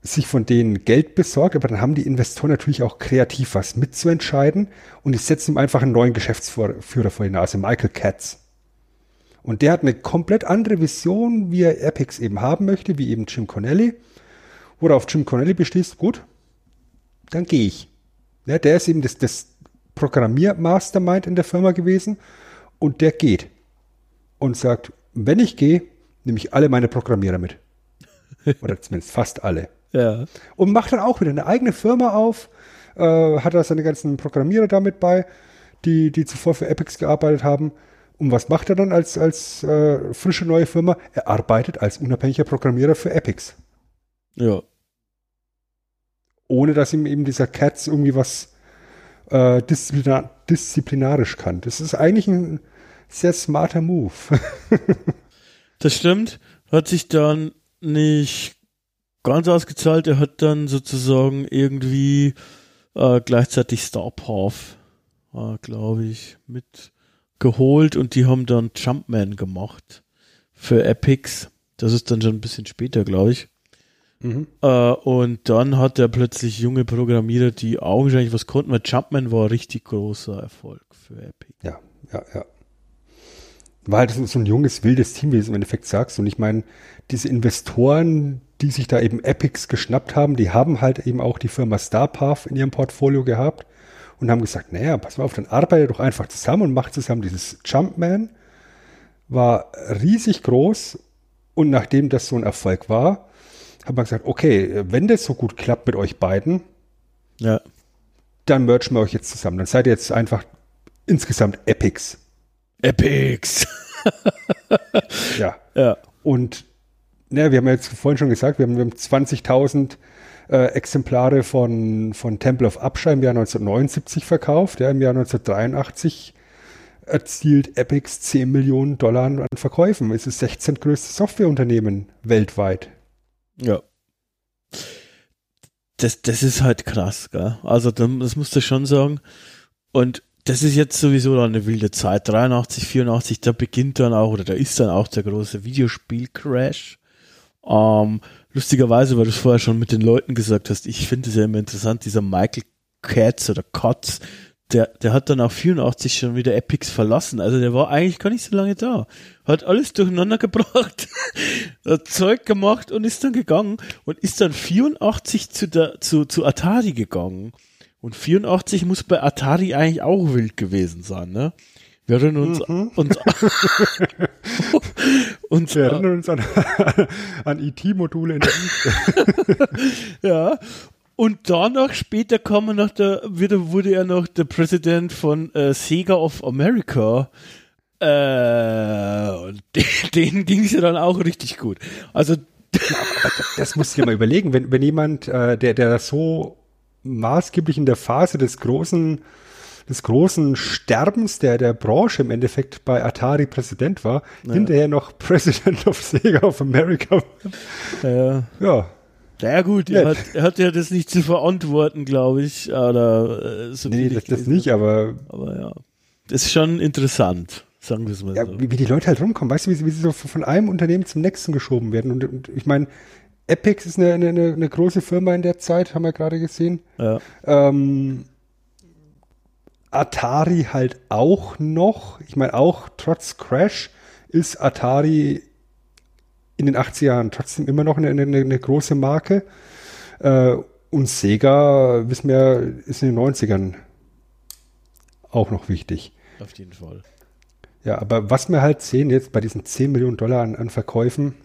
A: sich von denen Geld besorgt, aber dann haben die Investoren natürlich auch kreativ was mitzuentscheiden und ich setze ihm einfach einen neuen Geschäftsführer vor die Nase, Michael Katz. Und der hat eine komplett andere Vision, wie er Epics eben haben möchte, wie eben Jim Connelly. Worauf Jim Connelly beschließt, gut, dann gehe ich. Ja, der ist eben das, das Programmier-Mastermind in der Firma gewesen und der geht und sagt, wenn ich gehe, nehme ich alle meine Programmierer mit. Oder zumindest fast alle.
C: Ja.
A: Und macht dann auch wieder eine eigene Firma auf, äh, hat da seine ganzen Programmierer damit bei, die, die zuvor für Epics gearbeitet haben. Und was macht er dann als, als äh, frische neue Firma? Er arbeitet als unabhängiger Programmierer für Epics.
C: Ja.
A: Ohne dass ihm eben dieser Cats irgendwie was äh, disziplinar disziplinarisch kann. Das ist eigentlich ein sehr smarter Move.
C: das stimmt. Hat sich dann nicht ganz ausgezahlt. Er hat dann sozusagen irgendwie äh, gleichzeitig Star Path, äh, glaube ich, mitgeholt und die haben dann Jumpman gemacht für Epics. Das ist dann schon ein bisschen später, glaube ich. Mhm. Äh, und dann hat er plötzlich junge Programmierer, die augenscheinlich was konnten, weil Jumpman war ein richtig großer Erfolg für Epic.
A: Ja, ja, ja. War halt so ein junges, wildes Team, wie du es im Endeffekt sagst. Und ich meine, diese Investoren, die sich da eben Epics geschnappt haben, die haben halt eben auch die Firma StarPath in ihrem Portfolio gehabt und haben gesagt, naja, pass mal auf, dann arbeitet doch einfach zusammen und macht zusammen dieses Jumpman. War riesig groß und nachdem das so ein Erfolg war, hat man gesagt, okay, wenn das so gut klappt mit euch beiden,
C: ja.
A: dann merchen wir euch jetzt zusammen. Dann seid ihr jetzt einfach insgesamt Epics.
C: Epics.
A: ja.
C: Ja.
A: Und ja, wir haben jetzt vorhin schon gesagt, wir haben, haben 20.000 äh, Exemplare von, von Temple of Upshire im Jahr 1979 verkauft. Ja, Im Jahr 1983 erzielt Epics 10 Millionen Dollar an Verkäufen. Es ist das 16. größte Softwareunternehmen weltweit.
C: Ja. Das, das ist halt krass, gell? Also, das musst du schon sagen. Und das ist jetzt sowieso eine wilde Zeit. 83, 84, da beginnt dann auch, oder da ist dann auch der große Videospiel-Crash. Ähm, lustigerweise, weil du es vorher schon mit den Leuten gesagt hast, ich finde es ja immer interessant, dieser Michael Katz oder Kotz, der, der hat dann auch 84 schon wieder Epics verlassen. Also der war eigentlich gar nicht so lange da. Hat alles durcheinander gebracht, hat Zeug gemacht und ist dann gegangen und ist dann 84 zu, der, zu, zu Atari gegangen. Und 84 muss bei Atari eigentlich auch wild gewesen sein, ne? Wir erinnern uns, mhm. uns,
A: uns, Wir erinnern uns an, an IT-Module in der
C: Ja. Und danach später kam er noch der, wieder wurde er noch der Präsident von äh, Sega of America. Äh, und denen ging es ja dann auch richtig gut. Also
A: das musst du dir mal überlegen, wenn, wenn jemand, äh, der, der so maßgeblich in der Phase des großen des großen Sterbens der, der Branche im Endeffekt bei Atari Präsident war, ja. hinterher noch President of Sega of America.
C: Ja. ja. Ja gut, er hat, er hat ja das nicht zu verantworten, glaube ich. Oder,
A: äh, so nee, das, das nicht, aber.
C: Aber ja. Das ist schon interessant, sagen wir es mal
A: ja,
C: so.
A: Wie, wie, die Leute halt rumkommen, weißt du, wie, wie sie so von einem Unternehmen zum nächsten geschoben werden. Und, und ich meine, Epic ist eine, eine, eine, große Firma in der Zeit, haben wir gerade gesehen. Ja. Ähm, Atari halt auch noch. Ich meine, auch trotz Crash ist Atari in den 80er Jahren trotzdem immer noch eine, eine, eine große Marke. Äh, und Sega, wissen wir, ist in den 90ern auch noch wichtig.
C: Auf jeden Fall.
A: Ja, aber was wir halt sehen jetzt bei diesen 10 Millionen Dollar an, an Verkäufen,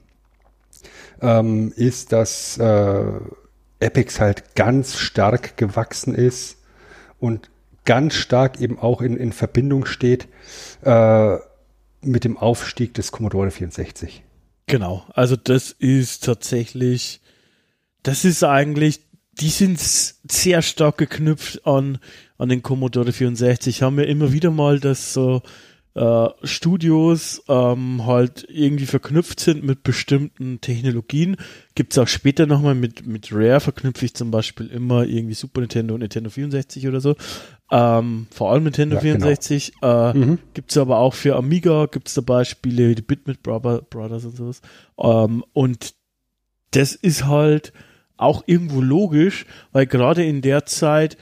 A: ähm, ist, dass äh, Epics halt ganz stark gewachsen ist und ganz stark eben auch in, in Verbindung steht äh, mit dem Aufstieg des Commodore 64.
C: Genau, also das ist tatsächlich, das ist eigentlich, die sind sehr stark geknüpft an, an den Commodore 64. Haben wir immer wieder mal das so äh, Studios ähm, halt irgendwie verknüpft sind mit bestimmten Technologien. Gibt es auch später nochmal mit, mit Rare verknüpfe ich zum Beispiel immer irgendwie Super Nintendo und Nintendo 64 oder so. Ähm, vor allem Nintendo ja, 64. Genau. Äh, mhm. Gibt es aber auch für Amiga, gibt es dabei Spiele, die Bitmit Brothers und sowas. Ähm, und das ist halt auch irgendwo logisch, weil gerade in der Zeit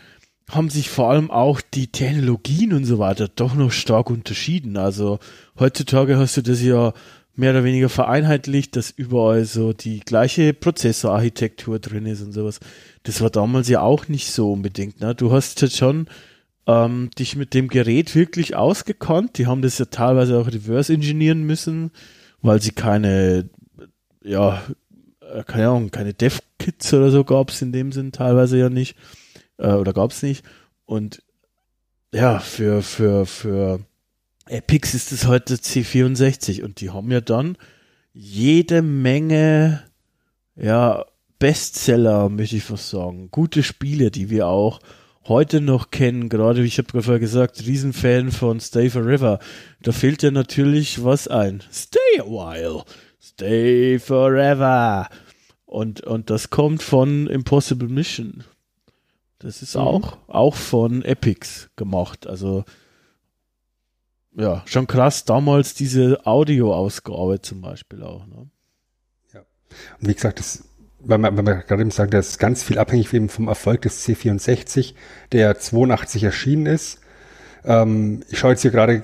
C: haben sich vor allem auch die Technologien und so weiter doch noch stark unterschieden. Also heutzutage hast du das ja mehr oder weniger vereinheitlicht, dass überall so die gleiche Prozessorarchitektur drin ist und sowas. Das war damals ja auch nicht so unbedingt. Ne? Du hast jetzt schon ähm, dich mit dem Gerät wirklich ausgekannt. Die haben das ja teilweise auch reverse engineeren müssen, weil sie keine, ja, äh, keine Ahnung, keine Dev-Kits oder so gab es in dem Sinn teilweise ja nicht äh, oder gab es nicht. Und ja, für, für, für Epics ist es heute C64 und die haben ja dann jede Menge, ja, Bestseller, möchte ich fast sagen. Gute Spiele, die wir auch heute noch kennen. Gerade, wie ich habe vorher gesagt, Riesenfan von Stay Forever. Da fehlt ja natürlich was ein. Stay a while. Stay forever. Und, und das kommt von Impossible Mission. Das ist mhm. auch, auch von Epics gemacht. Also, ja, schon krass damals diese Audioausgabe zum Beispiel auch. Ne?
A: Ja. Und wie gesagt, das, weil man, weil man gerade eben sagt, das ist ganz viel abhängig eben vom Erfolg des C64, der 82 erschienen ist. Ähm, ich schaue jetzt hier gerade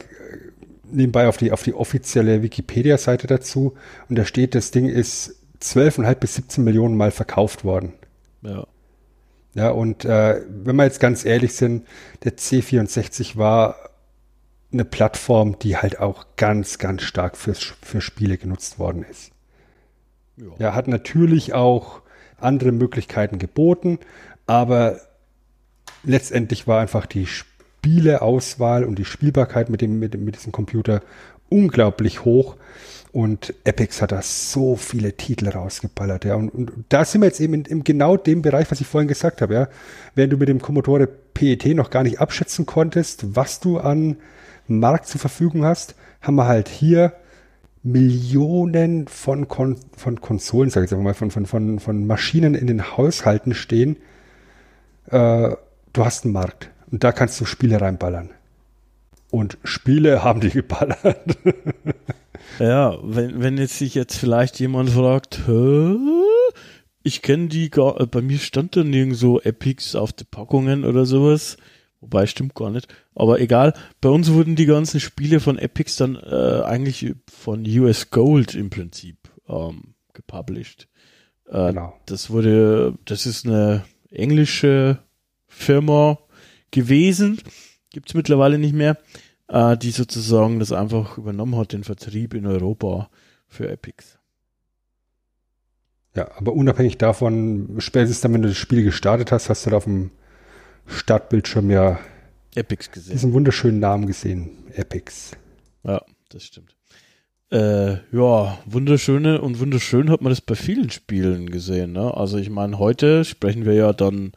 A: nebenbei auf die, auf die offizielle Wikipedia-Seite dazu und da steht, das Ding ist 12,5 bis 17 Millionen Mal verkauft worden.
C: Ja.
A: Ja, und äh, wenn wir jetzt ganz ehrlich sind, der C64 war eine Plattform, die halt auch ganz, ganz stark fürs, für Spiele genutzt worden ist. Ja. Er hat natürlich auch andere Möglichkeiten geboten, aber letztendlich war einfach die Spieleauswahl und die Spielbarkeit mit, dem, mit, mit diesem Computer unglaublich hoch. Und Epics hat da so viele Titel rausgeballert, ja. Und, und da sind wir jetzt eben in, in, genau dem Bereich, was ich vorhin gesagt habe, ja. Während du mit dem Commodore PET noch gar nicht abschätzen konntest, was du an Markt zur Verfügung hast, haben wir halt hier Millionen von, Kon von Konsolen, sag ich jetzt mal, von, von, von, von Maschinen in den Haushalten stehen. Äh, du hast einen Markt und da kannst du Spiele reinballern. Und Spiele haben die geballert.
C: Ja, wenn, wenn jetzt sich jetzt vielleicht jemand fragt, Hä? ich kenne die gar, bei mir stand da nirgendwo Epics auf den Packungen oder sowas. Wobei, stimmt gar nicht. Aber egal, bei uns wurden die ganzen Spiele von Epics dann äh, eigentlich von US Gold im Prinzip ähm, gepublished. Äh, genau. Das wurde, das ist eine englische Firma gewesen. Gibt's mittlerweile nicht mehr äh, die sozusagen das einfach übernommen hat, den Vertrieb in Europa für Epics.
A: Ja, aber unabhängig davon, spätestens dann, wenn du das Spiel gestartet hast, hast du da auf dem Startbildschirm ja
C: Epics gesehen.
A: Diesen wunderschönen Namen gesehen. Epics.
C: Ja, das stimmt. Äh, ja, wunderschöne und wunderschön hat man das bei vielen Spielen gesehen. Ne? Also ich meine, heute sprechen wir ja dann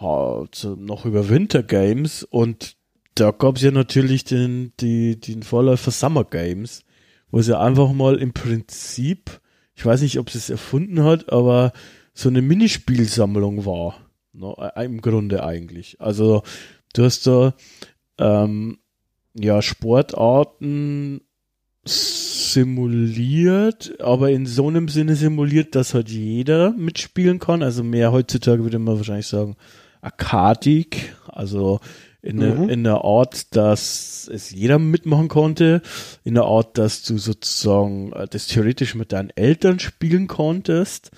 C: noch über Winter Games und da gab es ja natürlich den, die, den Vorläufer Summer Games, wo sie einfach mal im Prinzip, ich weiß nicht, ob sie es erfunden hat, aber so eine Minispielsammlung war. Ne, Im Grunde eigentlich. Also du hast da ähm, ja Sportarten simuliert, aber in so einem Sinne simuliert, dass halt jeder mitspielen kann. Also mehr heutzutage würde man wahrscheinlich sagen, arkadig, also in, mhm. eine, in der Art, dass es jeder mitmachen konnte, in der Art, dass du sozusagen äh, das theoretisch mit deinen Eltern spielen konntest.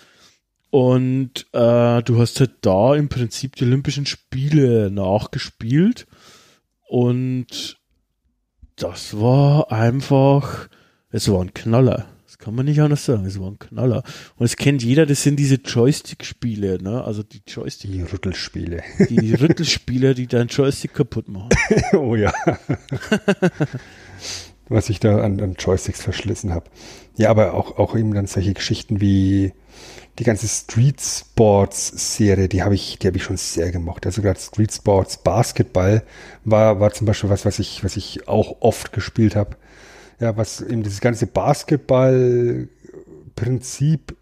C: Und äh, du hast halt da im Prinzip die Olympischen Spiele nachgespielt. Und das war einfach, es war ein Knaller. Das kann man nicht anders sagen. Es war ein Knaller. Und es kennt jeder, das sind diese Joystick-Spiele, ne? Also die Joystick.
A: Die Rüttelspiele.
C: Die Rüttelspiele, die dein Joystick kaputt machen.
A: oh ja. Was ich da an, an Joysticks verschlissen habe. Ja, aber auch, auch eben dann solche Geschichten wie die ganze Street Sports Serie, die habe ich, die habe ich schon sehr gemocht. Also gerade Street Sports Basketball war, war zum Beispiel was, was ich, was ich auch oft gespielt habe. Ja, was eben dieses ganze Basketball-Prinzip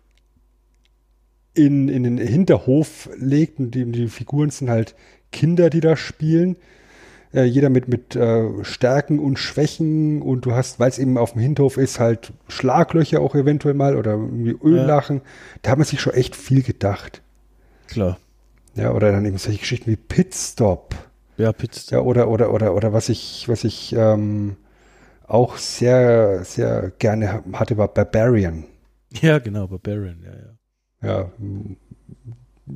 A: in, in den Hinterhof legt und die, die Figuren sind halt Kinder, die da spielen äh, jeder mit, mit äh, Stärken und Schwächen und du hast, weil es eben auf dem Hinterhof ist, halt Schlaglöcher auch eventuell mal oder irgendwie Öllachen. Ja. Da hat man sich schon echt viel gedacht.
C: Klar.
A: Ja, oder dann eben solche Geschichten wie Pitstop.
C: Ja, Pitstop.
A: Ja, oder, oder, oder, oder was ich, was ich ähm, auch sehr, sehr gerne hatte, war Barbarian.
C: Ja, genau, Barbarian, ja, ja.
A: Ja,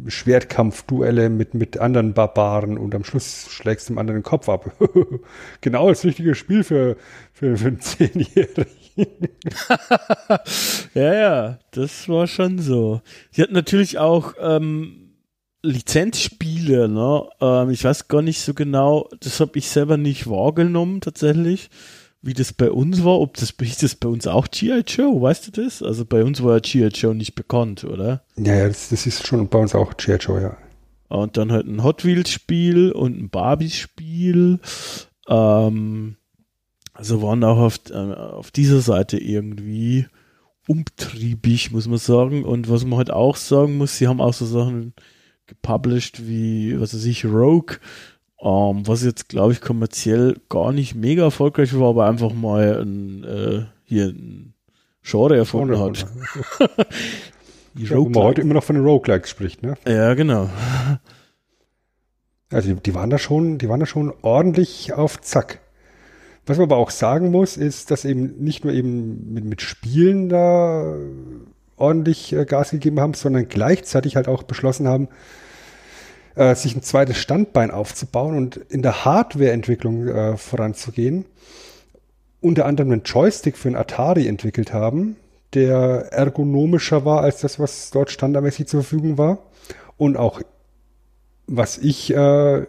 A: Schwertkampfduelle mit, mit anderen Barbaren und am Schluss schlägst du dem anderen den Kopf ab. genau das richtige Spiel für, für, für einen Zehnjährigen.
C: ja, ja, das war schon so. Sie hat natürlich auch ähm, Lizenzspiele, ne? Ähm, ich weiß gar nicht so genau, das habe ich selber nicht wahrgenommen tatsächlich wie das bei uns war, ob das, hieß das bei uns auch G.I. Joe, weißt du das? Also bei uns war ja G.I. Joe nicht bekannt, oder?
A: Ja, ja, das, das ist schon bei uns auch G.I. Joe, ja.
C: Und dann halt ein Hot Wheels Spiel und ein Barbies Spiel. Ähm, also waren auch auf, äh, auf dieser Seite irgendwie umtriebig, muss man sagen. Und was man halt auch sagen muss, sie haben auch so Sachen gepublished wie, was weiß ich, Rogue um, ähm, was jetzt, glaube ich, kommerziell gar nicht mega erfolgreich war, aber einfach mal ein, äh, hier ein Genre erfunden hat.
A: die ja, wo man heute immer noch von den Roguelikes spricht, ne?
C: Ja, genau.
A: Also die, die, waren da schon, die waren da schon ordentlich auf Zack. Was man aber auch sagen muss, ist, dass eben nicht nur eben mit, mit Spielen da ordentlich äh, Gas gegeben haben, sondern gleichzeitig halt auch beschlossen haben, äh, sich ein zweites Standbein aufzubauen und in der Hardwareentwicklung äh, voranzugehen. Unter anderem einen Joystick für einen Atari entwickelt haben, der ergonomischer war als das, was dort standardmäßig zur Verfügung war. Und auch, was ich äh,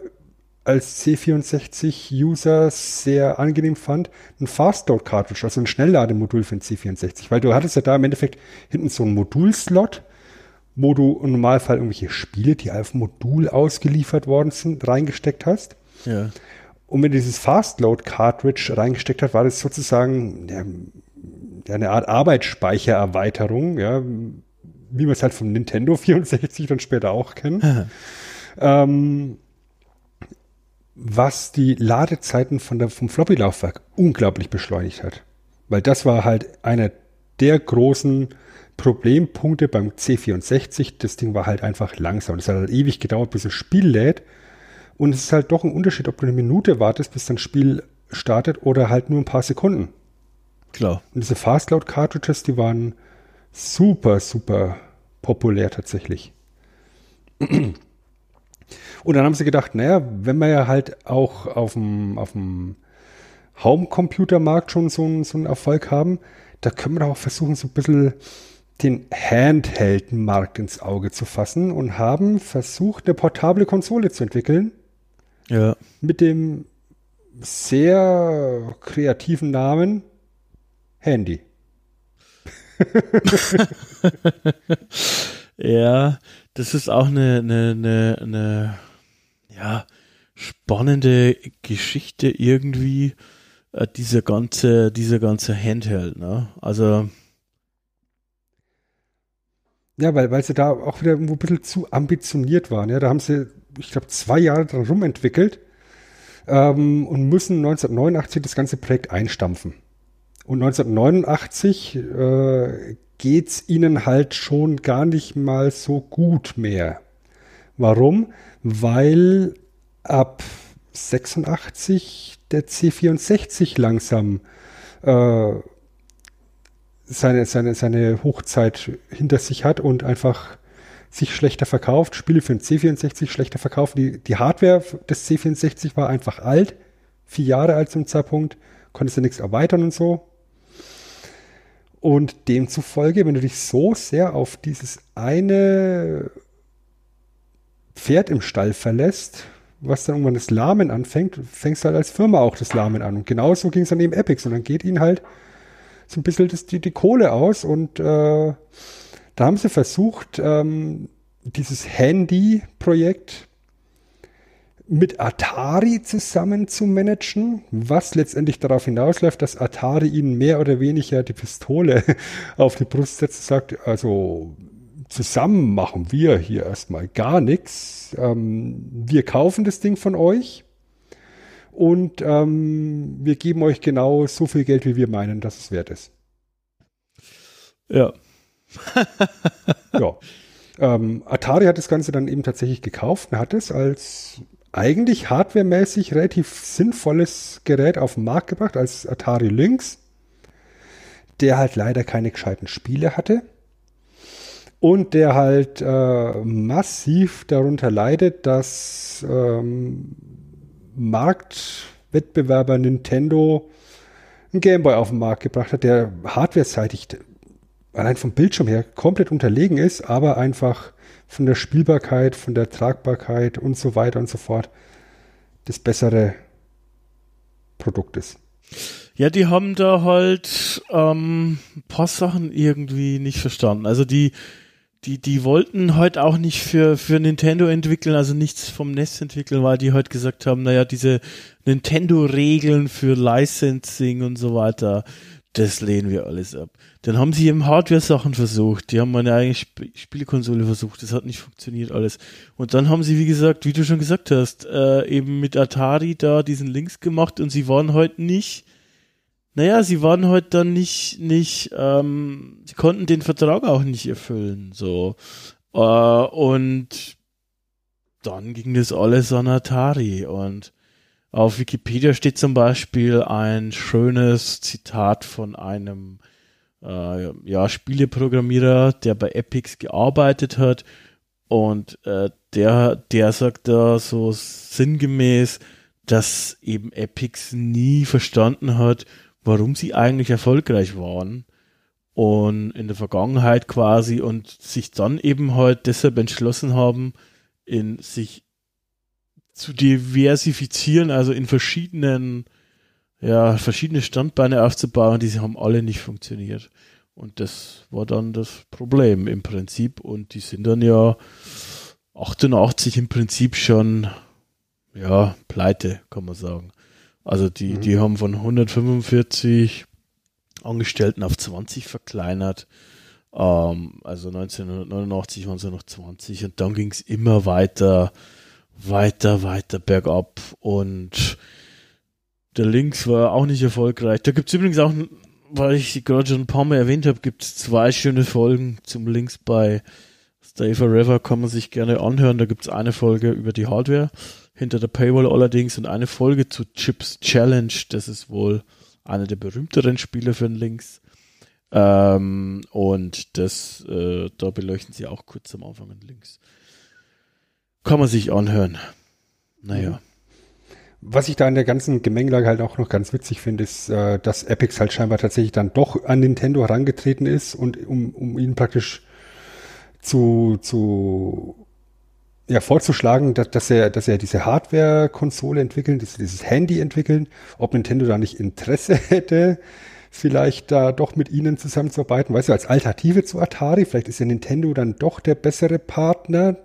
A: als C64-User sehr angenehm fand, ein Fast-Load-Cartridge, also ein Schnelllademodul für ein C64. Weil du hattest ja da im Endeffekt hinten so einen Modulslot, wo du im Normalfall irgendwelche Spiele, die auf Modul ausgeliefert worden sind, reingesteckt hast.
C: Ja.
A: Und wenn dieses Fastload-Cartridge reingesteckt hat, war das sozusagen ja, eine Art Arbeitsspeichererweiterung, ja, wie wir es halt vom Nintendo 64 dann später auch kennen. ähm, was die Ladezeiten von der, vom Floppy-Laufwerk unglaublich beschleunigt hat. Weil das war halt einer der großen Problempunkte beim C64, das Ding war halt einfach langsam. Das hat halt ewig gedauert, bis das Spiel lädt. Und es ist halt doch ein Unterschied, ob du eine Minute wartest, bis dein Spiel startet oder halt nur ein paar Sekunden.
C: Klar.
A: Und diese Fastload Cartridges, die waren super, super populär tatsächlich. Und dann haben sie gedacht, naja, wenn wir ja halt auch auf dem, auf dem Home-Computer-Markt schon so, so einen Erfolg haben, da können wir doch auch versuchen, so ein bisschen den Handheld-Markt ins Auge zu fassen und haben versucht, eine portable Konsole zu entwickeln.
C: Ja.
A: Mit dem sehr kreativen Namen Handy.
C: ja, das ist auch eine, eine, eine, eine ja, spannende Geschichte irgendwie, äh, dieser ganze, dieser ganze Handheld, ne? Also.
A: Ja, weil, weil sie da auch wieder ein bisschen zu ambitioniert waren. Ja, da haben sie, ich glaube, zwei Jahre dran rumentwickelt ähm, und müssen 1989 das ganze Projekt einstampfen. Und 1989 äh, geht's ihnen halt schon gar nicht mal so gut mehr. Warum? Weil ab 86 der C64 langsam äh, seine, seine, seine Hochzeit hinter sich hat und einfach sich schlechter verkauft, Spiele für den C64 schlechter verkauft. Die, die Hardware des C64 war einfach alt, vier Jahre alt zum Zeitpunkt, konntest du nichts erweitern und so. Und demzufolge, wenn du dich so sehr auf dieses eine Pferd im Stall verlässt, was dann irgendwann das Lahmen anfängt, fängst du halt als Firma auch das Lahmen an. Und genauso ging es dann eben Epics. Und dann geht ihnen halt so ein bisschen das, die, die Kohle aus und äh, da haben sie versucht, ähm, dieses Handy-Projekt mit Atari zusammen zu managen, was letztendlich darauf hinausläuft, dass Atari ihnen mehr oder weniger die Pistole auf die Brust setzt und sagt, also zusammen machen wir hier erstmal gar nichts. Ähm, wir kaufen das Ding von euch und ähm, wir geben euch genau so viel Geld, wie wir meinen, dass es wert ist.
C: Ja,
A: ja. Ähm, Atari hat das Ganze dann eben tatsächlich gekauft und hat es als eigentlich hardwaremäßig relativ sinnvolles Gerät auf den Markt gebracht, als Atari Lynx, der halt leider keine gescheiten Spiele hatte und der halt äh, massiv darunter leidet, dass ähm, Marktwettbewerber Nintendo einen Gameboy auf den Markt gebracht hat, der hardwareseitig allein vom Bildschirm her komplett unterlegen ist, aber einfach von der Spielbarkeit, von der Tragbarkeit und so weiter und so fort das bessere Produkt ist.
C: Ja, die haben da halt ähm, ein paar Sachen irgendwie nicht verstanden. Also die, die, die wollten halt auch nicht für, für Nintendo entwickeln, also nichts vom NES entwickeln, weil die halt gesagt haben, naja, diese Nintendo-Regeln für Licensing und so weiter, das lehnen wir alles ab. Dann haben sie eben Hardware-Sachen versucht. Die haben meine eigene Sp Spielekonsole versucht. Das hat nicht funktioniert alles. Und dann haben sie, wie gesagt, wie du schon gesagt hast, äh, eben mit Atari da diesen Links gemacht und sie waren heute nicht, naja, sie waren heute halt dann nicht, nicht, ähm, sie konnten den Vertrag auch nicht erfüllen, so. Äh, und dann ging das alles an Atari und auf Wikipedia steht zum Beispiel ein schönes Zitat von einem äh, ja, Spieleprogrammierer, der bei Epics gearbeitet hat und äh, der, der sagt da so sinngemäß, dass eben Epics nie verstanden hat, warum sie eigentlich erfolgreich waren und in der Vergangenheit quasi und sich dann eben halt deshalb entschlossen haben, in sich zu diversifizieren, also in verschiedenen, ja, verschiedene Standbeine aufzubauen, die haben alle nicht funktioniert. Und das war dann das Problem im Prinzip. Und die sind dann ja 88 im Prinzip schon, ja, pleite, kann man sagen. Also die, mhm. die haben von 145 Angestellten auf 20 verkleinert. Ähm, also 1989 waren sie noch 20 und dann ging es immer weiter weiter, weiter bergab und der Links war auch nicht erfolgreich. Da gibt es übrigens auch, weil ich sie gerade schon ein paar Mal erwähnt habe, gibt es zwei schöne Folgen zum Links bei Stay Forever, kann man sich gerne anhören. Da gibt es eine Folge über die Hardware, hinter der Paywall allerdings, und eine Folge zu Chips Challenge. Das ist wohl einer der berühmteren Spiele für den Links. Ähm, und das, äh, da beleuchten sie auch kurz am Anfang den Links. Kann man sich anhören. Naja. Mhm.
A: Was ich da in der ganzen Gemengelage halt auch noch ganz witzig finde, ist, äh, dass Epics halt scheinbar tatsächlich dann doch an Nintendo herangetreten ist und um, um ihn praktisch zu, zu ja, vorzuschlagen, dass, dass er, dass er diese Hardware-Konsole entwickeln, dieses, dieses Handy entwickeln, ob Nintendo da nicht Interesse hätte, vielleicht da doch mit ihnen zusammenzuarbeiten, weißt du, als Alternative zu Atari, vielleicht ist ja Nintendo dann doch der bessere Partner,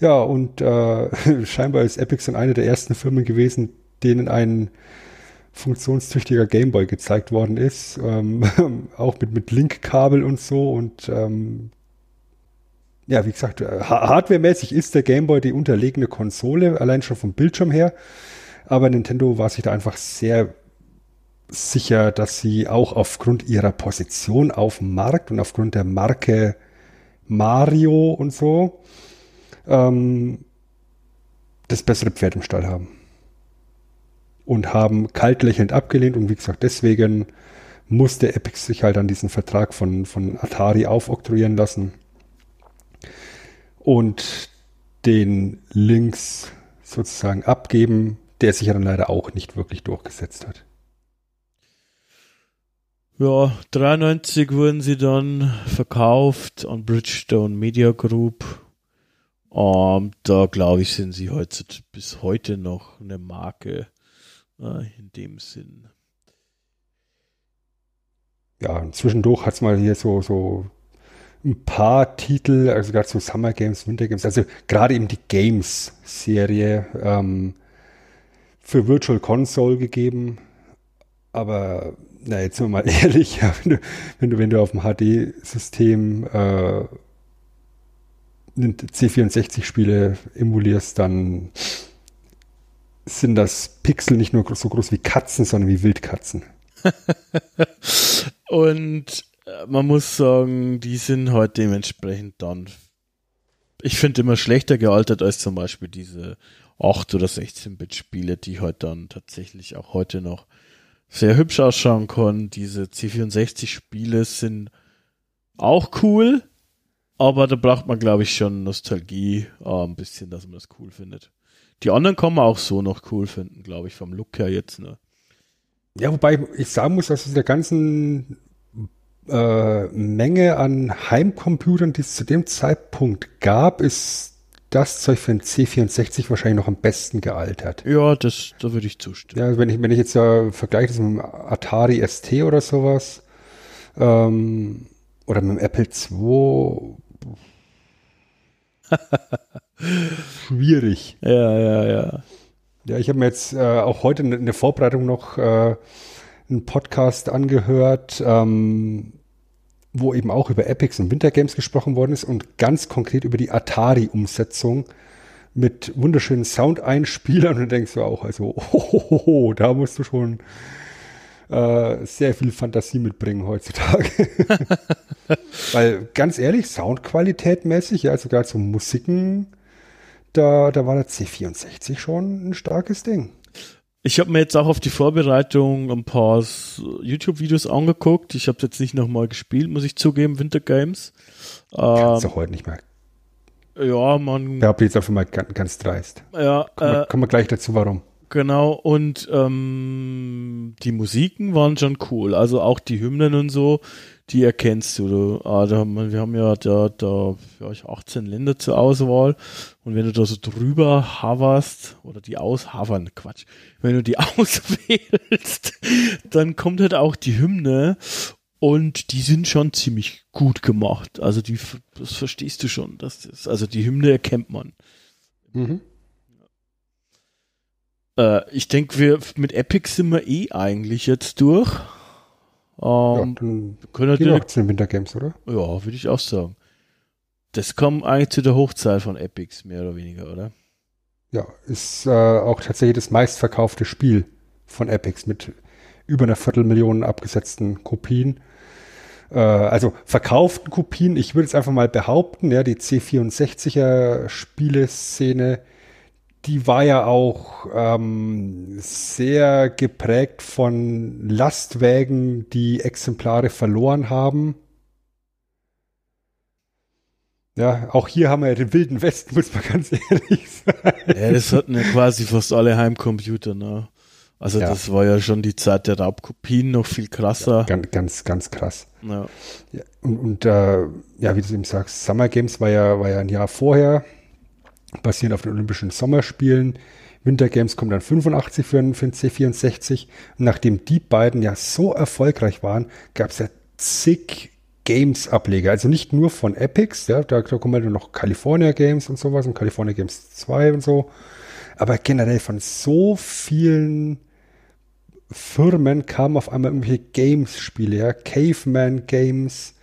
A: Ja, und äh, scheinbar ist Epic dann eine der ersten Firmen gewesen, denen ein funktionstüchtiger Gameboy gezeigt worden ist. Ähm, auch mit, mit Linkkabel und so. Und ähm, ja, wie gesagt, äh, hardwaremäßig ist der Gameboy die unterlegene Konsole, allein schon vom Bildschirm her. Aber Nintendo war sich da einfach sehr sicher, dass sie auch aufgrund ihrer Position auf dem Markt und aufgrund der Marke Mario und so ähm, das bessere Pferd im Stall haben. Und haben kaltlächelnd abgelehnt und wie gesagt, deswegen musste Epic sich halt an diesen Vertrag von, von Atari aufoktroyieren lassen und den Links sozusagen abgeben, der sich ja dann leider auch nicht wirklich durchgesetzt hat.
C: Ja, 93 wurden sie dann verkauft an Bridgestone Media Group. Um, ähm, da glaube ich, sind sie heute bis heute noch eine Marke äh, in dem Sinn.
A: Ja, zwischendurch hat es mal hier so, so ein paar Titel, also gerade so Summer Games, Winter Games, also gerade eben die Games-Serie ähm, für Virtual Console gegeben. Aber na, jetzt sind wir mal ehrlich, wenn, du, wenn, du, wenn du auf dem HD-System äh, C64-Spiele emulierst, dann sind das Pixel nicht nur so groß wie Katzen, sondern wie Wildkatzen.
C: Und man muss sagen, die sind halt dementsprechend dann, ich finde immer schlechter gealtert als zum Beispiel diese 8 oder 16-Bit-Spiele, die halt dann tatsächlich auch heute noch sehr hübsch ausschauen können. Diese C64-Spiele sind auch cool, aber da braucht man, glaube ich, schon Nostalgie, äh, ein bisschen, dass man das cool findet. Die anderen kann man auch so noch cool finden, glaube ich, vom Look her jetzt. Ne?
A: Ja, wobei ich sagen muss, dass es der ganzen äh, Menge an Heimcomputern, die es zu dem Zeitpunkt gab, ist das Zeug für ein C64 wahrscheinlich noch am besten gealtert.
C: Ja, das, da würde ich zustimmen.
A: Ja, wenn ich, wenn ich jetzt ja vergleiche das mit dem Atari ST oder sowas, ähm, oder mit dem Apple II, schwierig.
C: Ja, ja, ja.
A: Ja, ich habe mir jetzt äh, auch heute in der Vorbereitung noch äh, einen Podcast angehört, ähm, wo eben auch über Epics und Wintergames gesprochen worden ist und ganz konkret über die Atari-Umsetzung mit wunderschönen Soundeinspielern und denkst du auch, also, oh, da musst du schon äh, sehr viel Fantasie mitbringen heutzutage. Weil ganz ehrlich, Soundqualität mäßig, ja, also gerade so Musiken, da, da war der C64 schon ein starkes Ding.
C: Ich habe mir jetzt auch auf die Vorbereitung ein paar YouTube-Videos angeguckt. Ich habe jetzt nicht nochmal gespielt, muss ich zugeben, Winter Games.
A: Kannst ähm, du heute nicht mehr.
C: Ja, man.
A: Da habe ich jetzt einfach mal ganz, ganz dreist.
C: Ja.
A: Kommen, äh, wir, kommen wir gleich dazu, warum.
C: Genau, und ähm, die Musiken waren schon cool. Also auch die Hymnen und so, die erkennst du. du ah, da haben, wir haben ja da, da ja, 18 Länder zur Auswahl. Und wenn du da so drüber hoverst, oder die aushavern, Quatsch, wenn du die auswählst, dann kommt halt auch die Hymne und die sind schon ziemlich gut gemacht. Also die, das verstehst du schon. Das ist, also die Hymne erkennt man. Mhm. Äh, ich denke, wir mit Epic sind wir eh eigentlich jetzt durch.
A: Ähm, ja, können wir direkt zu den Wintergames, oder?
C: Ja, würde ich auch sagen. Das kommt eigentlich zu der Hochzeit von Epics, mehr oder weniger, oder?
A: Ja, ist äh, auch tatsächlich das meistverkaufte Spiel von Epics mit über einer Viertelmillion abgesetzten Kopien. Äh, also verkauften Kopien, ich würde jetzt einfach mal behaupten, ja, die C64er Spieleszene die war ja auch ähm, sehr geprägt von Lastwägen, die Exemplare verloren haben. Ja, auch hier haben wir ja den wilden Westen, muss man ganz ehrlich sagen.
C: Ja, das hatten ja quasi fast alle Heimcomputer, ne? Also ja. das war ja schon die Zeit der Raubkopien noch viel krasser. Ja,
A: ganz, ganz, ganz krass. Ja. ja und und äh, ja, wie du eben sagst, Summer Games war ja, war ja ein Jahr vorher basierend auf den Olympischen Sommerspielen. Winter Games kommt dann 85 für für den C64. Und nachdem die beiden ja so erfolgreich waren, gab es ja zig Games-Ableger. Also nicht nur von Epics, ja, da, da kommen halt noch California Games und sowas und California Games 2 und so. Aber generell von so vielen Firmen kamen auf einmal irgendwelche Games-Spiele, ja, Caveman Games,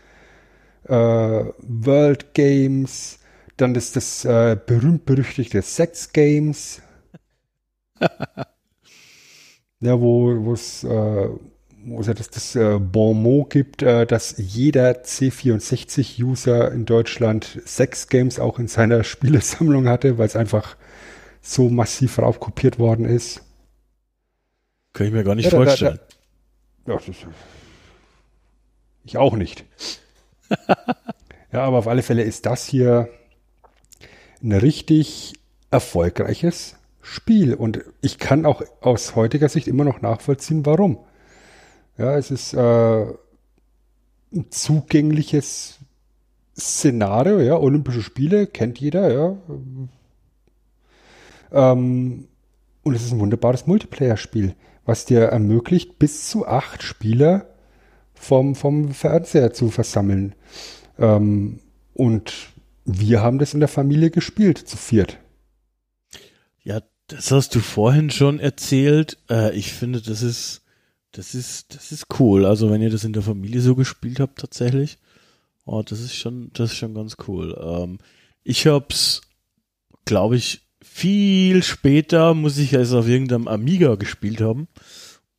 A: äh, World Games, dann ist das äh, berühmt-berüchtigte Sex Games. ja, wo es äh, wo es ja das, das äh, Bon mot gibt, äh, dass jeder C64-User in Deutschland Sex Games auch in seiner Spielesammlung hatte, weil es einfach so massiv raubkopiert worden ist.
C: Kann ich mir gar nicht ja, vorstellen. Da, da, ja, das,
A: ich auch nicht. ja, aber auf alle Fälle ist das hier ein richtig erfolgreiches Spiel. Und ich kann auch aus heutiger Sicht immer noch nachvollziehen, warum. Ja, es ist äh, ein zugängliches Szenario, ja, Olympische Spiele kennt jeder, ja. Ähm, und es ist ein wunderbares Multiplayer-Spiel, was dir ermöglicht, bis zu acht Spieler vom, vom Fernseher zu versammeln. Ähm, und wir haben das in der Familie gespielt, zu viert.
C: Ja, das hast du vorhin schon erzählt. Äh, ich finde, das ist, das ist, das ist cool. Also wenn ihr das in der Familie so gespielt habt, tatsächlich. Oh, das ist schon, das ist schon ganz cool. Ähm, ich hab's, glaube ich, viel später muss ich es auf irgendeinem Amiga gespielt haben.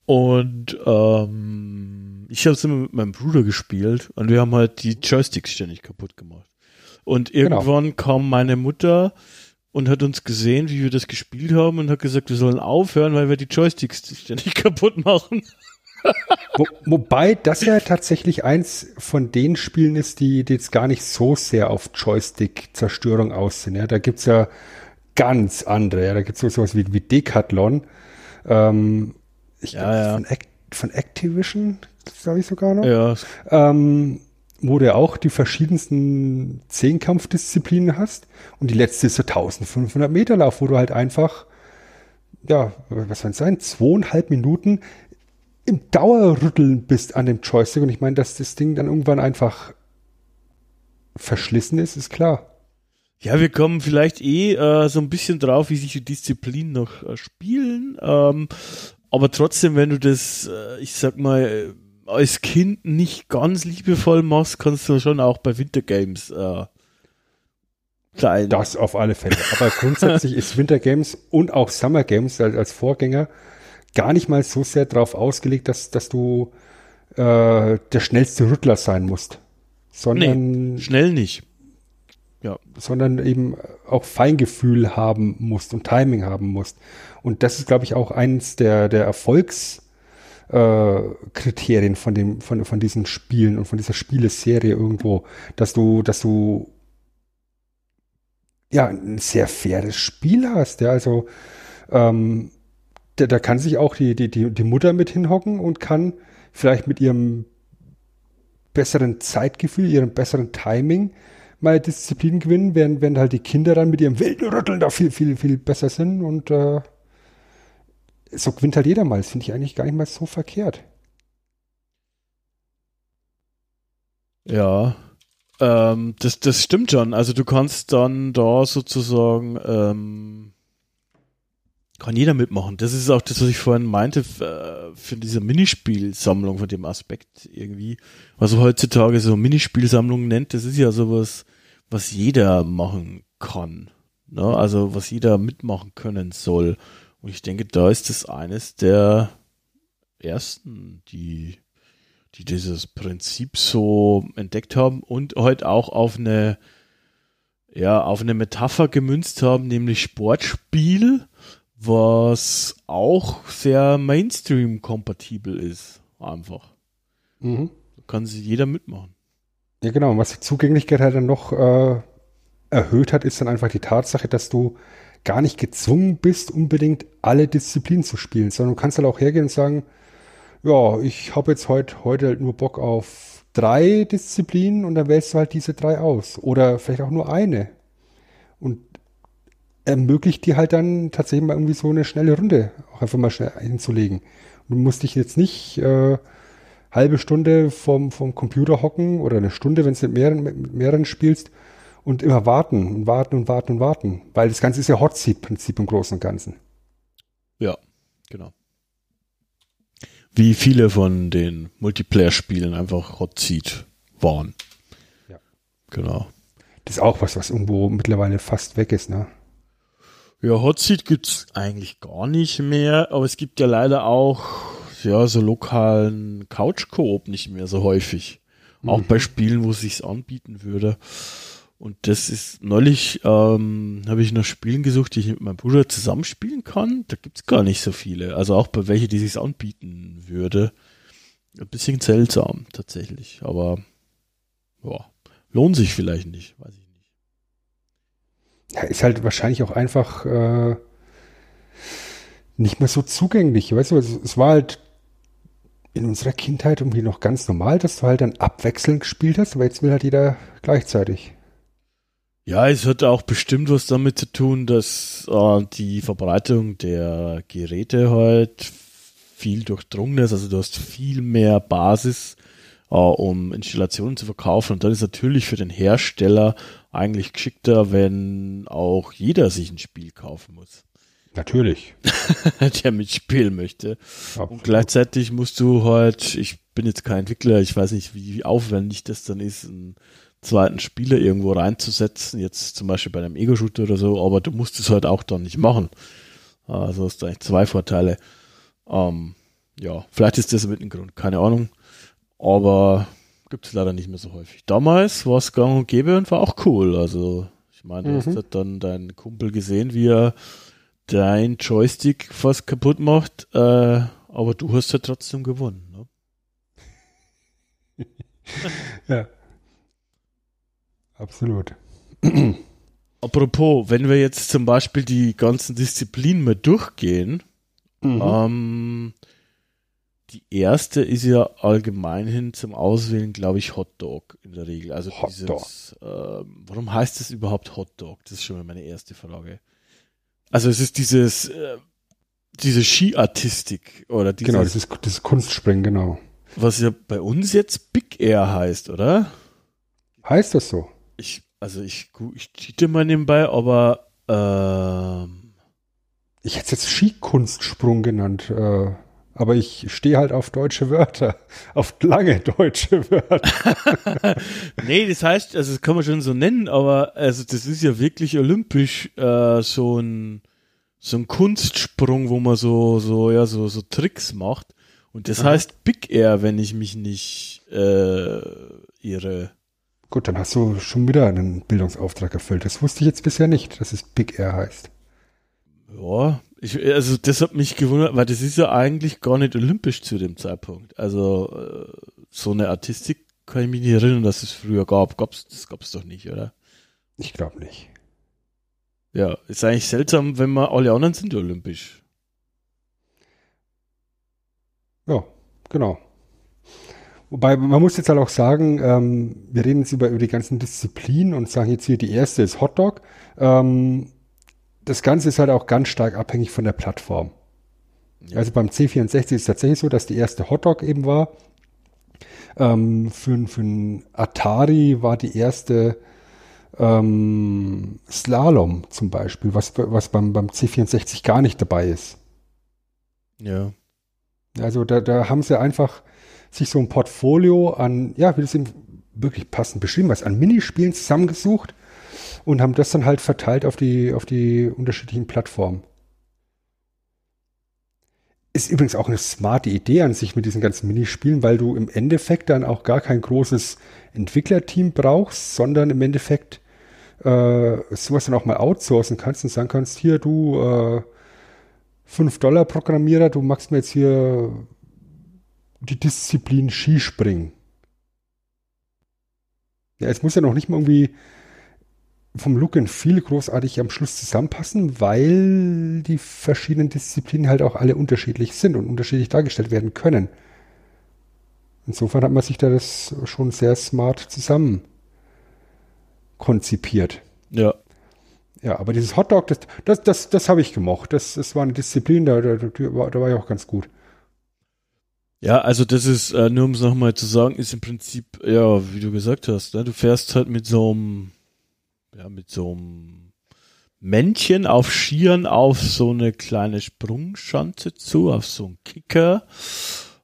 C: Und ähm, ich habe es immer mit meinem Bruder gespielt und wir haben halt die Joysticks ständig kaputt gemacht. Und genau. irgendwann genau. kam meine Mutter und hat uns gesehen, wie wir das gespielt haben und hat gesagt, wir sollen aufhören, weil wir die Joysticks ständig kaputt machen.
A: Wo, wobei das ja tatsächlich eins von den Spielen ist, die, die jetzt gar nicht so sehr auf Joystick-Zerstörung aussehen. Ja, da gibt's ja ganz andere. Ja, da gibt's so sowas wie, wie Decathlon. Ähm, ich ja, ja. Von, Act, von Activision, glaube ich sogar noch. Ja. Ähm, wo du auch die verschiedensten Zehnkampfdisziplinen hast. Und die letzte ist so 1500 Meter Lauf, wo du halt einfach, ja, was soll es sein, zweieinhalb Minuten im Dauerrütteln bist an dem Joystick. Und ich meine, dass das Ding dann irgendwann einfach verschlissen ist, ist klar.
C: Ja, wir kommen vielleicht eh äh, so ein bisschen drauf, wie sich die Disziplinen noch äh, spielen. Ähm, aber trotzdem, wenn du das, äh, ich sag mal, als Kind nicht ganz liebevoll machst, kannst du schon auch bei Wintergames äh,
A: sein. Das auf alle Fälle. Aber grundsätzlich ist Wintergames und auch Summer Games als, als Vorgänger gar nicht mal so sehr darauf ausgelegt, dass, dass du äh, der schnellste Rüttler sein musst. Sondern
C: nee, schnell nicht.
A: Ja. Sondern eben auch Feingefühl haben musst und Timing haben musst. Und das ist, glaube ich, auch eins der, der Erfolgs- äh, Kriterien von dem, von, von diesen Spielen und von dieser Spieleserie irgendwo, dass du, dass du ja ein sehr faires Spiel hast, ja, also ähm, da, da kann sich auch die, die, die, die Mutter mit hinhocken und kann vielleicht mit ihrem besseren Zeitgefühl, ihrem besseren Timing mal Disziplin gewinnen, während, während halt die Kinder dann mit ihrem wilden Rütteln da viel, viel, viel besser sind und äh, so gewinnt halt jeder mal. Das finde ich eigentlich gar nicht mal so verkehrt.
C: Ja, ähm, das, das stimmt schon. Also du kannst dann da sozusagen, ähm, kann jeder mitmachen. Das ist auch das, was ich vorhin meinte, äh, für diese Minispielsammlung von dem Aspekt irgendwie. Was man heutzutage so Minispielsammlungen nennt, das ist ja sowas, was jeder machen kann. Ne? Also was jeder mitmachen können soll. Und ich denke, da ist es eines der ersten, die, die dieses Prinzip so entdeckt haben und heute auch auf eine, ja, auf eine Metapher gemünzt haben, nämlich Sportspiel, was auch sehr Mainstream-kompatibel ist. Einfach. Mhm. Da kann sich jeder mitmachen.
A: Ja, genau. Und was die Zugänglichkeit halt dann noch äh, erhöht hat, ist dann einfach die Tatsache, dass du gar nicht gezwungen bist, unbedingt alle Disziplinen zu spielen, sondern du kannst halt auch hergehen und sagen, ja, ich habe jetzt heute, heute halt nur Bock auf drei Disziplinen und dann wählst du halt diese drei aus. Oder vielleicht auch nur eine. Und ermöglicht dir halt dann tatsächlich mal irgendwie so eine schnelle Runde auch einfach mal schnell hinzulegen. Und du musst dich jetzt nicht äh, halbe Stunde vom, vom Computer hocken oder eine Stunde, wenn du mit mehreren, mit mehreren spielst und immer warten und warten und warten und warten. Weil das Ganze ist ja Hot Seat-Prinzip im Großen und Ganzen.
C: Ja, genau. Wie viele von den Multiplayer-Spielen einfach Hot Seat waren.
A: Ja.
C: Genau.
A: Das ist auch was, was irgendwo mittlerweile fast weg ist, ne?
C: Ja, Hot Seat gibt's eigentlich gar nicht mehr, aber es gibt ja leider auch ja so lokalen Couch Coop nicht mehr so häufig. Auch
A: Mhm.
C: bei Spielen, wo es sich anbieten würde. Und das ist neulich ähm, habe ich nach Spielen gesucht, die ich mit meinem Bruder zusammenspielen kann. Da gibt's gar nicht so viele. Also auch bei welche, die sich anbieten würde. Ein bisschen seltsam tatsächlich, aber ja, lohnt sich vielleicht nicht, weiß ich nicht.
A: Ja, ist halt wahrscheinlich auch einfach äh, nicht mehr so zugänglich. Weißt du, es, es war halt in unserer Kindheit irgendwie noch ganz normal, dass du halt dann abwechselnd gespielt hast, aber jetzt will halt jeder gleichzeitig.
C: Ja, es hat auch bestimmt was damit zu tun, dass äh, die Verbreitung der Geräte halt viel durchdrungen ist. Also du hast viel mehr Basis, äh, um Installationen zu verkaufen. Und dann ist natürlich für den Hersteller eigentlich geschickter, wenn auch jeder sich ein Spiel kaufen muss,
A: Natürlich.
C: der mitspielen möchte.
A: Absolut.
C: Und gleichzeitig musst du halt, ich bin jetzt kein Entwickler, ich weiß nicht, wie aufwendig das dann ist, einen zweiten Spieler irgendwo reinzusetzen, jetzt zum Beispiel bei einem Ego-Shooter oder so, aber du musst es halt auch dann nicht machen. Also hast du eigentlich zwei Vorteile. Ähm, ja, vielleicht ist das mit dem Grund, keine Ahnung. Aber gibt es leider nicht mehr so häufig. Damals war es gang und gäbe und war auch cool. Also, ich meine, du hast
A: Mhm.
C: halt dann deinen Kumpel gesehen, wie er dein Joystick fast kaputt macht, äh, aber du hast ja trotzdem gewonnen. Ne?
A: Ja. Absolut.
C: Apropos, wenn wir jetzt zum Beispiel die ganzen Disziplinen mal durchgehen,
A: Mhm.
C: ähm, die erste ist ja allgemein hin zum Auswählen, glaube ich, Hotdog in der Regel. Also dieses, ähm, warum heißt es überhaupt Hotdog? Das ist schon mal meine erste Frage. Also es ist dieses, äh, diese Skiartistik oder dieses,
A: Genau, das ist, das ist Kunstspringen, genau.
C: was ja bei uns jetzt Big Air heißt, oder?
A: Heißt das so?
C: Ich, also ich, ich cheate mal nebenbei, aber ähm,
A: Ich hätte es jetzt Skikunstssprung genannt, äh, aber ich stehe halt auf deutsche Wörter, auf lange deutsche Wörter.
C: nee, das heißt, also das kann man schon so nennen, aber also das ist ja wirklich olympisch äh, so ein so ein Kunstsprung, wo man so so ja so so Tricks macht und das
A: Aha.
C: heißt Big Air, wenn ich mich nicht äh, irre.
A: Gut, dann hast du schon wieder einen Bildungsauftrag erfüllt. Das wusste ich jetzt bisher nicht, dass es Big Air heißt.
C: Ja, ich, also das hat mich gewundert, weil das ist ja eigentlich gar nicht olympisch zu dem Zeitpunkt. Also äh, so eine Artistik kann ich mich nicht erinnern, dass es früher gab. Gab's, das gab's doch nicht, oder?
A: Ich glaube nicht.
C: Ja, ist eigentlich seltsam, wenn man alle anderen sind olympisch.
A: Ja, genau. Wobei, man muss jetzt halt auch sagen, ähm, wir reden jetzt über, über die ganzen Disziplinen und sagen jetzt hier, die erste ist Hotdog. Ähm, das Ganze ist halt auch ganz stark abhängig von der Plattform.
C: Ja.
A: Also beim C64 ist es tatsächlich so, dass die erste Hotdog eben war. Ähm, für, für ein Atari war die erste ähm, Slalom zum Beispiel, was, was beim, beim C64 gar nicht dabei ist.
C: Ja.
A: Also da, da haben sie einfach sich so ein Portfolio an, ja, wie das eben wirklich passend beschrieben was an Minispielen zusammengesucht und haben das dann halt verteilt auf die, auf die unterschiedlichen Plattformen. Ist übrigens auch eine smarte Idee an sich mit diesen ganzen Minispielen, weil du im Endeffekt dann auch gar kein großes Entwicklerteam brauchst, sondern im Endeffekt äh, sowas dann auch mal outsourcen kannst und sagen kannst, hier du äh, 5 Dollar Programmierer, du machst mir jetzt hier die Disziplin Skispringen. Ja, es muss ja noch nicht mal irgendwie vom Look and Feel großartig am Schluss zusammenpassen, weil die verschiedenen Disziplinen halt auch alle unterschiedlich sind und unterschiedlich dargestellt werden können. Insofern hat man sich da das schon sehr smart zusammen konzipiert.
C: Ja.
A: Ja, aber dieses Hotdog, das, das, das, das habe ich gemocht. Das, das war eine Disziplin, da, da, da, war, da war ich auch ganz gut.
C: Ja, also das ist, äh, nur um es nochmal zu sagen, ist im Prinzip, ja, wie du gesagt hast, ne? du fährst halt mit so einem, ja, mit so einem Männchen auf Skiern auf so eine kleine Sprungschanze zu, auf so einen Kicker.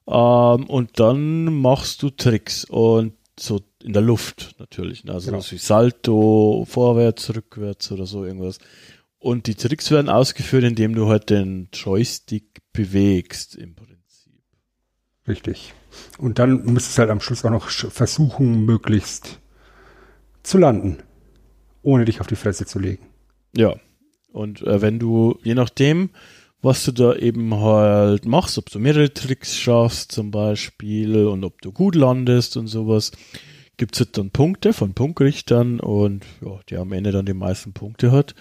C: Ähm, und dann machst du Tricks und so in der Luft natürlich. Ne? Also
A: Genau.
C: so wie Salto, vorwärts, rückwärts oder so irgendwas. Und die Tricks werden ausgeführt, indem du halt den Joystick bewegst im Prinzip.
A: Richtig. Und dann müsstest du halt am Schluss auch noch versuchen, möglichst zu landen, ohne dich auf die Fresse zu legen.
C: Ja. Und äh, wenn du, je nachdem, was du da eben halt machst, ob du mehrere Tricks schaffst zum Beispiel und ob du gut landest und sowas, gibt's halt dann Punkte von Punktrichtern und ja, der am Ende dann die meisten Punkte hat,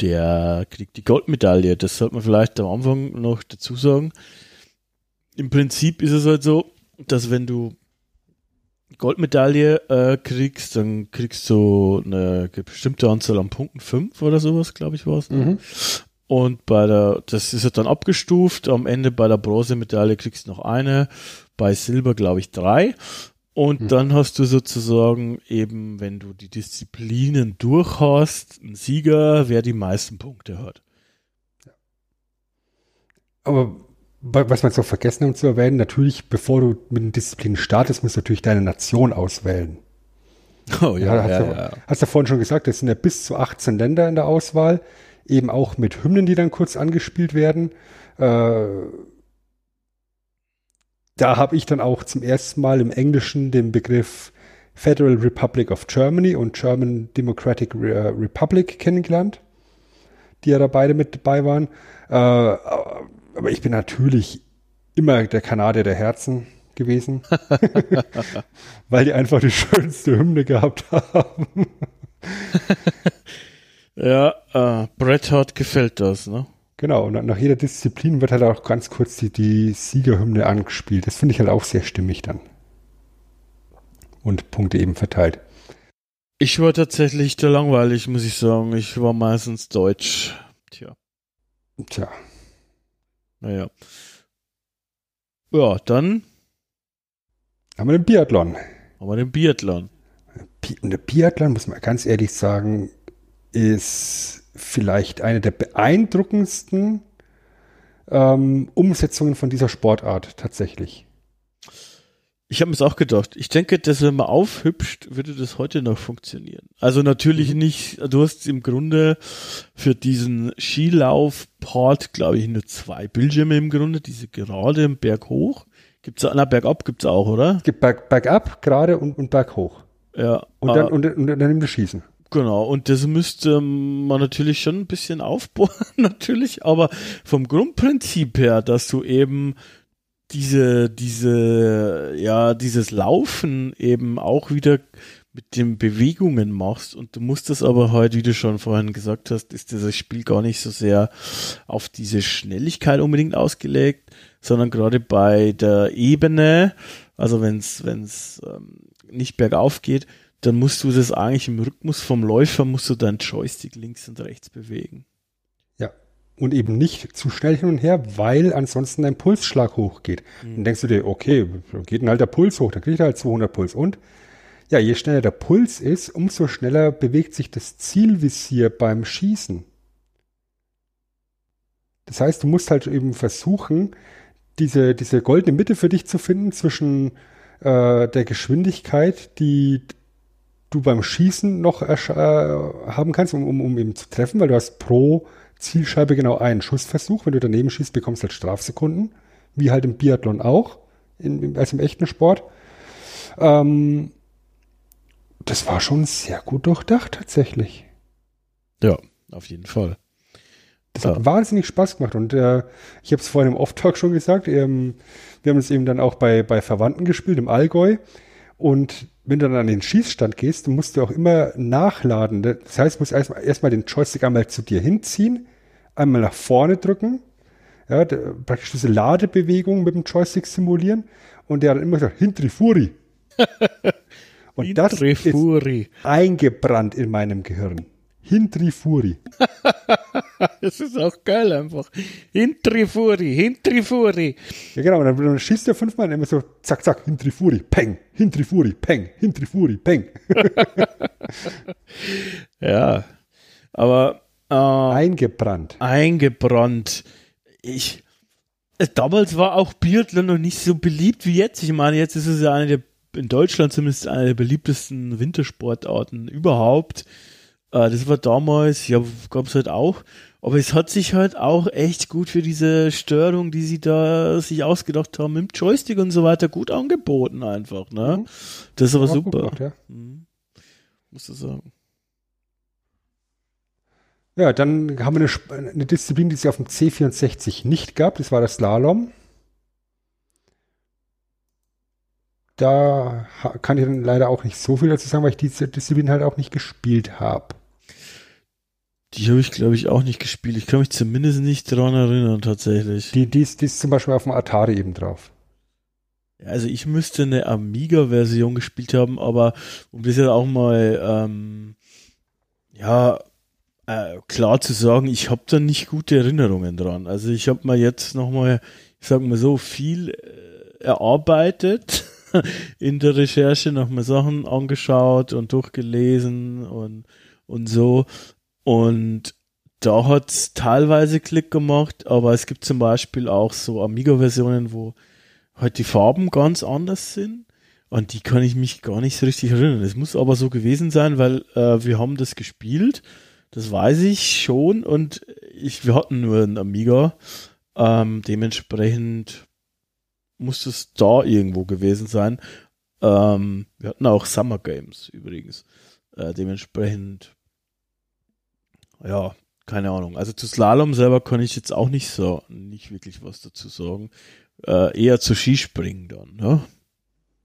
C: der kriegt die Goldmedaille. Das sollte man vielleicht am Anfang noch dazu sagen. Im Prinzip ist es halt so, dass wenn du Goldmedaille äh, kriegst, dann kriegst du eine bestimmte Anzahl an Punkten, fünf oder sowas, glaube ich, war es.
A: Mhm.
C: Und bei der, das ist ja dann abgestuft. Am Ende bei der Bronzemedaille kriegst du noch eine, bei Silber glaube ich drei. Und
A: Mhm.
C: dann hast du sozusagen eben, wenn du die Disziplinen durch hast, einen Sieger, wer die meisten Punkte hat.
A: Aber was man jetzt noch vergessen hat zu erwähnen, natürlich, bevor du mit den Disziplinen startest, musst du natürlich deine Nation auswählen.
C: Oh
A: Ja, hast, du, hast du vorhin schon gesagt, es sind ja bis zu 18 Länder in der Auswahl, eben auch mit Hymnen, die dann kurz angespielt werden. Äh, da habe ich dann auch zum ersten Mal im Englischen den Begriff Federal Republic of Germany und German Democratic Re Republic kennengelernt, die ja da beide mit dabei waren. Äh, aber ich bin natürlich immer der Kanadier der Herzen gewesen, weil die einfach die schönste Hymne gehabt haben.
C: Ja, äh, Bret Hart gefällt das, ne?
A: Genau, und nach jeder Disziplin wird halt auch ganz kurz die, die Siegerhymne angespielt. Das finde ich halt auch sehr stimmig dann. Und Punkte eben verteilt.
C: Ich war tatsächlich der langweilig, muss ich sagen. Ich war meistens Deutsch. Tja,
A: Tja,
C: naja. Ja, dann
A: haben wir den Biathlon.
C: haben wir den Biathlon.
A: Bi- Und der Biathlon, muss man ganz ehrlich sagen, ist vielleicht eine der beeindruckendsten ähm, Umsetzungen von dieser Sportart tatsächlich.
C: Ich habe mir auch gedacht. Ich denke, dass wenn man aufhübscht, würde das heute noch funktionieren. Also natürlich nicht, du hast im Grunde für diesen Skilauf-Part, glaube ich, nur zwei Bildschirme im Grunde, diese gerade im Berg hoch. Gibt's da, na, bergab gibt's auch, oder?
A: Es gibt Berg, bergab, gerade und, und berghoch.
C: Ja.
A: Und
C: ah,
A: dann, und, und dann eben das Schießen.
C: Genau, und das müsste man natürlich schon ein bisschen aufbauen, natürlich, aber vom Grundprinzip her, dass du eben diese, diese, ja, dieses Laufen eben auch wieder mit den Bewegungen machst und du musst das aber halt, wie du schon vorhin gesagt hast, ist dieses Spiel gar nicht so sehr auf diese Schnelligkeit unbedingt ausgelegt, sondern gerade bei der Ebene, also wenn es ähm, nicht bergauf geht, dann musst du das eigentlich im Rhythmus vom Läufer, musst du deinen Joystick links und rechts bewegen.
A: Und eben nicht zu schnell hin und her, weil ansonsten dein Pulsschlag hochgeht. Dann denkst du dir, okay, geht denn halt der Puls hoch, dann kriegt er halt 200 Puls. Und ja, je schneller der Puls ist, umso schneller bewegt sich das Zielvisier beim Schießen. Das heißt, du musst halt eben versuchen, diese, diese goldene Mitte für dich zu finden zwischen äh, der Geschwindigkeit, die du beim Schießen noch äh, haben kannst, um, um, um eben zu treffen, weil du hast pro Zielscheibe genau einen Schussversuch. Wenn du daneben schießt, bekommst du halt Strafsekunden, wie halt im Biathlon auch, in, im- als im echten Sport. Ähm, das war schon sehr gut durchdacht tatsächlich.
C: Ja, auf jeden Fall.
A: Das
C: Ja.
A: hat wahnsinnig Spaß gemacht und äh, ich habe es vorhin im Off-Talk schon gesagt, ähm, wir haben es eben dann auch bei, bei Verwandten gespielt im Allgäu und wenn du dann an den Schießstand gehst, musst du auch immer nachladen. Das heißt, du musst erstmal erstmal den Joystick einmal zu dir hinziehen, einmal nach vorne drücken, ja, praktisch diese Ladebewegung mit dem Joystick simulieren und der hat immer gesagt, Hintrifuri. und das ist eingebrannt in meinem Gehirn. Hintrifuri.
C: das ist auch geil einfach. Hintrifuri, Hintrifuri.
A: Ja, genau, und dann, dann schießt er fünfmal immer so, zack, zack, Hintrifuri, peng, Hintrifuri, peng, Hintrifuri, peng.
C: ja, aber äh,
A: Eingebrannt.
C: eingebrannt. Ich, äh, damals war auch Biathlon noch nicht so beliebt wie jetzt. Ich meine, jetzt ist es ja eine der, in Deutschland zumindest eine der beliebtesten Wintersportarten überhaupt. Äh, das war damals, ja, gab es halt auch. Aber es hat sich halt auch echt gut für diese Störung, die sie da sich ausgedacht haben, im Joystick und so weiter, gut angeboten einfach, ne?
A: Mhm.
C: Das ist aber super.
A: gemacht, ja.
C: Mhm. Musst du sagen.
A: Ja, dann haben wir eine, eine Disziplin, die es auf dem C64 nicht gab. Das war das Slalom. Da kann ich dann leider auch nicht so viel dazu sagen, weil ich diese Disziplin halt auch nicht gespielt habe.
C: Die habe ich, glaube ich, auch nicht gespielt. Ich kann mich zumindest nicht dran erinnern, tatsächlich.
A: Die, die, ist, die ist zum Beispiel auf dem Atari eben drauf.
C: Also ich müsste eine Amiga-Version gespielt haben, aber um das ja auch mal ähm, ja äh, klar zu sagen, ich habe da nicht gute Erinnerungen dran. Also ich habe mal jetzt nochmal, ich sag mal so, viel äh, erarbeitet in der Recherche, nochmal Sachen angeschaut und durchgelesen und, und so. Und da hat's teilweise Klick gemacht, aber es gibt zum Beispiel auch so Amiga-Versionen, wo halt die Farben ganz anders sind. Und die kann ich mich gar nicht so richtig erinnern. Es muss aber so gewesen sein, weil äh, wir haben das gespielt. Das weiß ich schon. Und ich, wir hatten nur einen Amiga. Ähm, dementsprechend muss es da irgendwo gewesen sein. Ähm, wir hatten auch Summer Games übrigens. Äh, dementsprechend, ja, keine Ahnung. Also zu Slalom selber kann ich jetzt auch nicht so, nicht wirklich was dazu sagen. Äh, eher zu Skispringen dann, ne?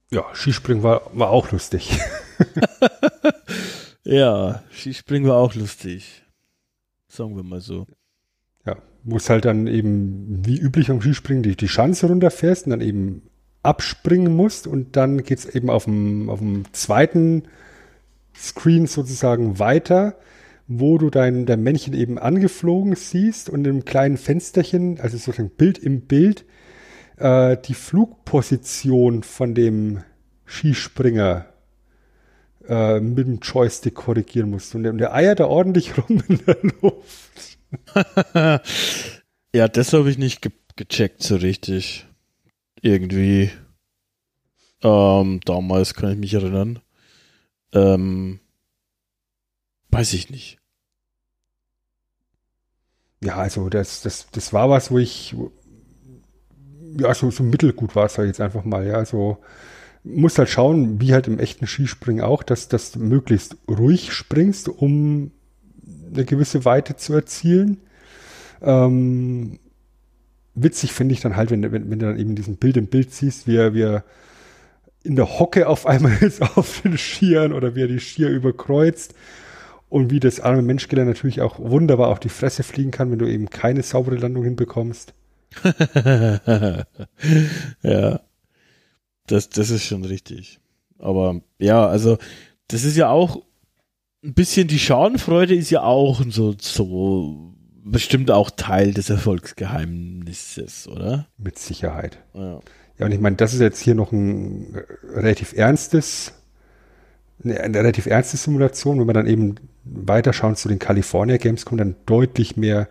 A: Ja, Skispringen war, war auch lustig.
C: Ja, Skispringen war auch lustig. Sagen wir mal so.
A: Ja, wo es halt dann eben wie üblich am Skispringen die, die Schanze runterfährst und dann eben abspringen musst und dann geht es eben auf dem, auf dem zweiten Screen sozusagen weiter, wo du dein, dein Männchen eben angeflogen siehst und im kleinen Fensterchen, also sozusagen Bild im Bild, äh, die Flugposition von dem Skispringer äh, mit dem Joystick korrigieren musst. Und der, und der eiert da ordentlich rum in der Luft.
C: ja, das habe ich nicht ge gecheckt so richtig. Irgendwie. Ähm, damals kann ich mich erinnern. Ähm, weiß ich nicht.
A: Ja, also das, das, das war was, wo ich, ja, so, so mittelgut war es halt jetzt einfach mal, ja, also muss halt schauen, wie halt im echten Skispringen auch, dass, dass du möglichst ruhig springst, um eine gewisse Weite zu erzielen. Ähm, witzig finde ich dann halt, wenn, wenn, wenn du dann eben diesen Bild im Bild siehst, wie er, wie er in der Hocke auf einmal ist auf den Skiern oder wie er die Skier überkreuzt und wie das arme Menschkiller natürlich auch wunderbar auf die Fresse fliegen kann, wenn du eben keine saubere Landung hinbekommst.
C: ja. Das, das ist schon richtig. Aber ja, also das ist ja auch ein bisschen die Schadenfreude ist ja auch so, so bestimmt auch Teil des Erfolgsgeheimnisses, oder?
A: Mit Sicherheit.
C: Ja.
A: Ja, und ich meine, das ist jetzt hier noch ein relativ ernstes, eine, eine relativ ernste Simulation, wenn man dann eben weiterschauen zu den California Games, kommt dann deutlich mehr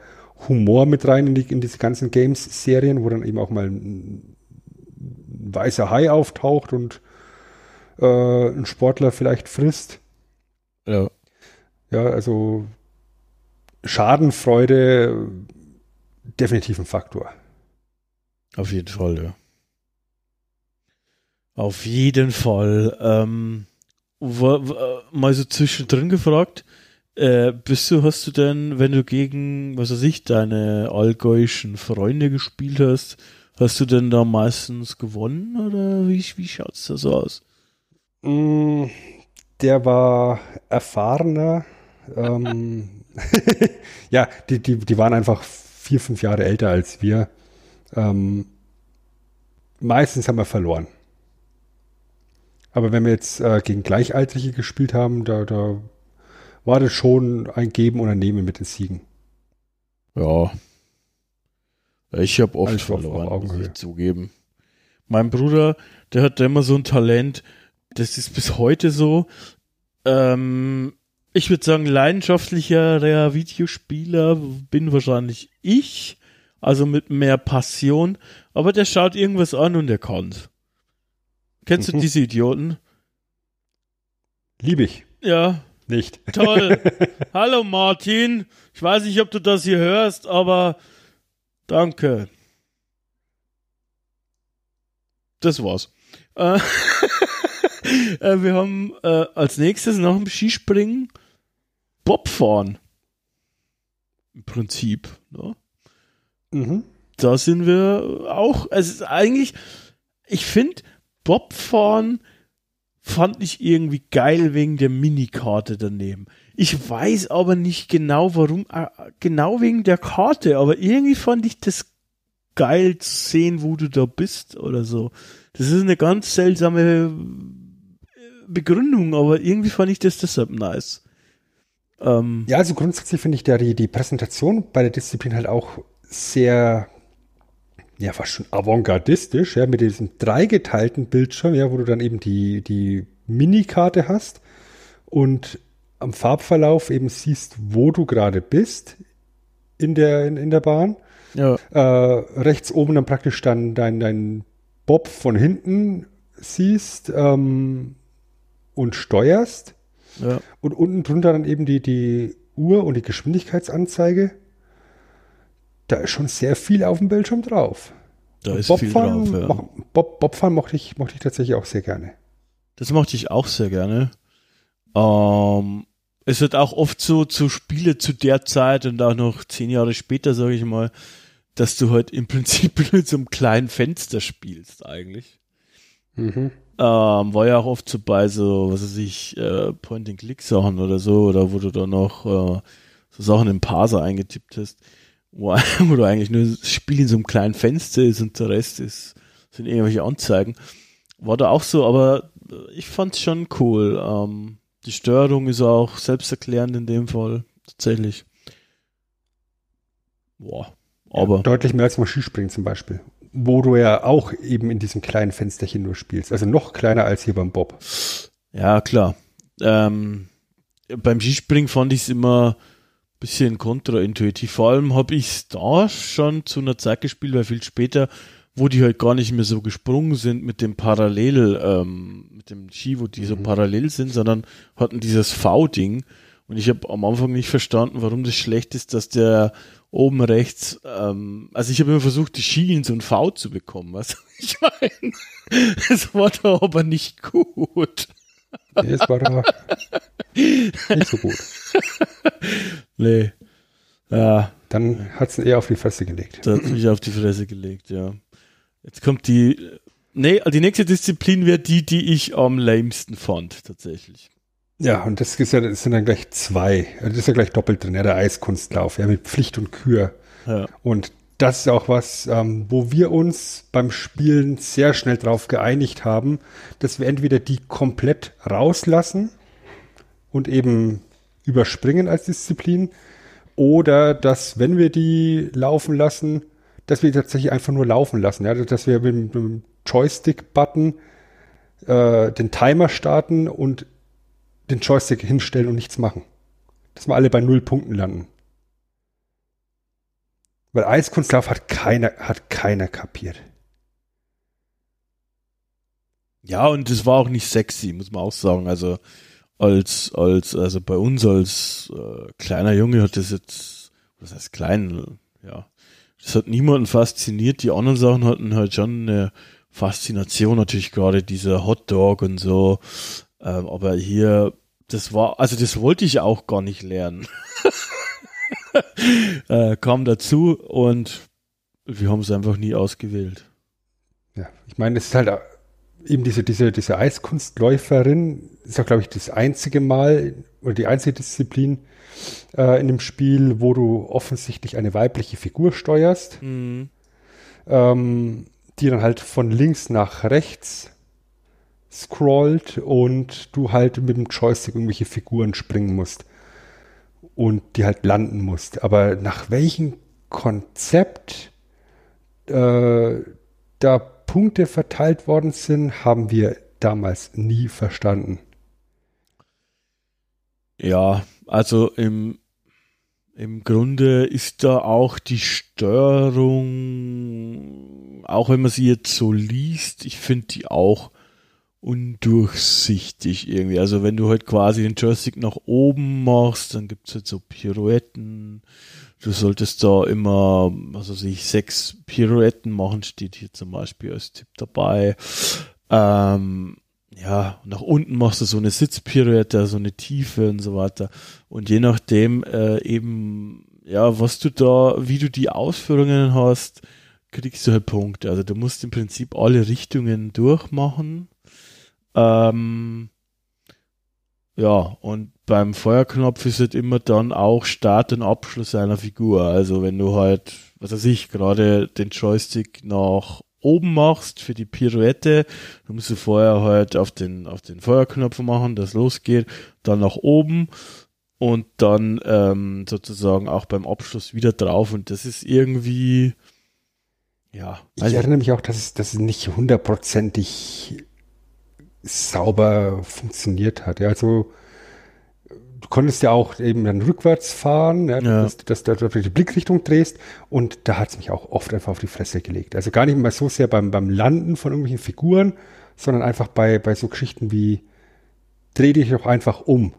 A: Humor mit rein in, die, in diese ganzen Games-Serien, wo dann eben auch mal ein, ein weißer Hai auftaucht und äh, ein Sportler vielleicht frisst.
C: ja.
A: Ja, also Schadenfreude definitiv ein Faktor.
C: Auf jeden Fall, ja. Auf jeden Fall. Ähm, war, war, mal so zwischendrin gefragt, äh, bist du, hast du denn, wenn du gegen, was weiß ich, deine allgäuischen Freunde gespielt hast, hast du denn da meistens gewonnen oder wie, wie schaut's da so aus?
A: Mm, Der war erfahrener. Ähm, ja, die, die, die waren einfach vier, fünf Jahre älter als wir. Ähm, meistens haben wir verloren. Aber wenn wir jetzt äh, gegen Gleichaltrige gespielt haben, da, da war das schon ein Geben und ein Nehmen mit den Siegen.
C: Ja. Ich habe oft
A: auf
C: verloren, muss ich zugeben. Mein Bruder, der hat immer so ein Talent, das ist bis heute so. Ähm, ich würde sagen, leidenschaftlicherer Videospieler bin wahrscheinlich ich, also mit mehr Passion, aber der schaut irgendwas an und der kann's. Kennst du
A: Mhm.
C: diese Idioten?
A: Liebe ich.
C: Ja,
A: Nicht.
C: Toll. Hallo Martin. Ich weiß nicht, ob du das hier hörst, aber danke. Das war's. Äh, äh, wir haben äh, als nächstes nach dem Skispringen Bobfahren. Im Prinzip. Ne?
A: Mhm.
C: da sind wir auch, es ist eigentlich, ich finde, Bobfahren fand ich irgendwie geil wegen der Minikarte daneben. Ich weiß aber nicht genau warum, äh, genau wegen der Karte, aber irgendwie fand ich das geil zu sehen, wo du da bist oder so. Das ist eine ganz seltsame äh, Begründung, aber irgendwie fand ich das deshalb nice. Ähm,
A: Ja, also grundsätzlich finde ich da die, die Präsentation bei der Disziplin halt auch sehr, ja, fast schon avantgardistisch, ja, mit diesem dreigeteilten Bildschirm, ja, wo du dann eben die, die Minikarte hast und am Farbverlauf eben siehst, wo du gerade bist in der, in, in der Bahn.
C: ja,
A: Äh, rechts oben dann praktisch dann dein, dein Bob von hinten siehst ähm, und steuerst.
C: ja.
A: Und unten drunter dann eben die, die Uhr und die Geschwindigkeitsanzeige. Da ist schon sehr viel auf dem Bildschirm drauf.
C: Da ist viel
A: Bobfahren,
C: drauf. Ja.
A: Bob, Bobfahren mochte ich, mochte ich tatsächlich auch sehr gerne.
C: Das mochte ich auch sehr gerne. Ähm, es wird auch oft so zu Spiele zu der Zeit und auch noch zehn Jahre später, sage ich mal, dass du halt im Prinzip mit so einem kleinen Fenster spielst eigentlich.
A: Mhm.
C: Ähm, war ja auch oft so bei so, was weiß ich, äh, Point-and-Click-Sachen oder so, oder wo du dann noch äh, so Sachen im Parser eingetippt hast, wo, wo du eigentlich nur das Spiel in so einem kleinen Fenster ist und der Rest ist, sind irgendwelche Anzeigen. War da auch so, aber ich fand's schon cool. Ähm, die Steuerung ist auch selbsterklärend in dem Fall, tatsächlich. Boah, aber
A: Deutlich mehr als beim Skispringen zum Beispiel. Wo du ja auch eben in diesem kleinen Fensterchen nur spielst. Also noch kleiner als hier beim Bob.
C: Ja, klar. Ähm, beim Skispringen fand ich es immer ein bisschen kontraintuitiv. Vor allem habe ich es da schon zu einer Zeit gespielt, weil viel später, wo die halt gar nicht mehr so gesprungen sind mit dem Parallel, ähm, mit dem Ski, wo die so parallel sind, sondern hatten dieses V-Ding. Und ich habe am Anfang nicht verstanden, warum das schlecht ist, dass der oben rechts, ähm, also ich habe immer versucht, die Ski in so ein V zu bekommen, was ich meine. Es war da aber nicht gut.
A: Nee, es war da nicht so gut.
C: Nee. Ja,
A: Dann hat es eher auf die Fresse gelegt.
C: da hat mich auf die Fresse gelegt, ja. Jetzt kommt die. Nee, die nächste Disziplin wäre die, die ich am lamesten fand, tatsächlich.
A: Ja, und das, ist ja, das sind dann gleich zwei. Also Das ist ja gleich doppelt drin, ja, der Eiskunstlauf, ja, mit Pflicht und Kür.
C: Ja.
A: Und das ist auch was, ähm, wo wir uns beim Spielen sehr schnell drauf geeinigt haben, dass wir entweder die komplett rauslassen und eben überspringen als Disziplin oder dass, wenn wir die laufen lassen, dass wir tatsächlich einfach nur laufen lassen. Ja? Dass wir mit, mit dem Joystick-Button äh, den Timer starten und den Joystick hinstellen und nichts machen. Dass wir alle bei null Punkten landen. Weil Eiskunstlauf hat keiner, hat keiner kapiert.
C: Ja, und es war auch nicht sexy, muss man auch sagen. Also als, als, also bei uns als äh, kleiner Junge hat das jetzt, was heißt klein, ja, das hat niemanden fasziniert. Die anderen Sachen hatten halt schon eine Faszination, natürlich gerade dieser Hotdog und so. Ähm, aber hier, das war, also das wollte ich auch gar nicht lernen. äh, kam dazu und wir haben es einfach nie ausgewählt.
A: Ja, ich meine, es ist halt eben diese, diese, diese Eiskunstläuferin, ist auch, glaube ich, das einzige Mal oder die einzige Disziplin äh, in dem Spiel, wo du offensichtlich eine weibliche Figur steuerst,
C: Mhm.
A: ähm, die dann halt von links nach rechts scrollt und du halt mit dem Joystick irgendwelche Figuren springen musst und die halt landen musst. Aber nach welchen Konzept äh, da Punkte verteilt worden sind, haben wir damals nie verstanden.
C: Ja, also im, im Grunde ist da auch die Steuerung, auch wenn man sie jetzt so liest, ich finde die auch undurchsichtig irgendwie. Also wenn du halt quasi den Joystick nach oben machst, dann gibt's halt so Pirouetten. Du solltest da immer, was weiß ich, sechs Pirouetten machen, steht hier zum Beispiel als Tipp dabei. Ähm, ja, nach unten machst du so eine Sitzpirouette, so eine Tiefe und so weiter. Und je nachdem äh, eben, ja, was du da, wie du die Ausführungen hast, kriegst du halt Punkte. Also du musst im Prinzip alle Richtungen durchmachen. Ähm, ja, und beim Feuerknopf ist halt immer dann auch Start und Abschluss einer Figur. Also wenn du halt, was weiß ich, gerade den Joystick nach oben machst für die Pirouette, dann musst du vorher halt auf den, auf den Feuerknopf machen, dass losgeht, dann nach oben und dann ähm, sozusagen auch beim Abschluss wieder drauf und das ist irgendwie ja.
A: Also ich erinnere mich auch, dass es, dass es nicht hundertprozentig sauber funktioniert hat. Ja, also du konntest ja auch eben dann rückwärts fahren, ja, ja. dass, dass, du die Blickrichtung drehst und da hat es mich auch oft einfach auf die Fresse gelegt. Also gar nicht mal so sehr beim, beim Landen von irgendwelchen Figuren, sondern einfach bei, bei so Geschichten wie dreh dich doch einfach um.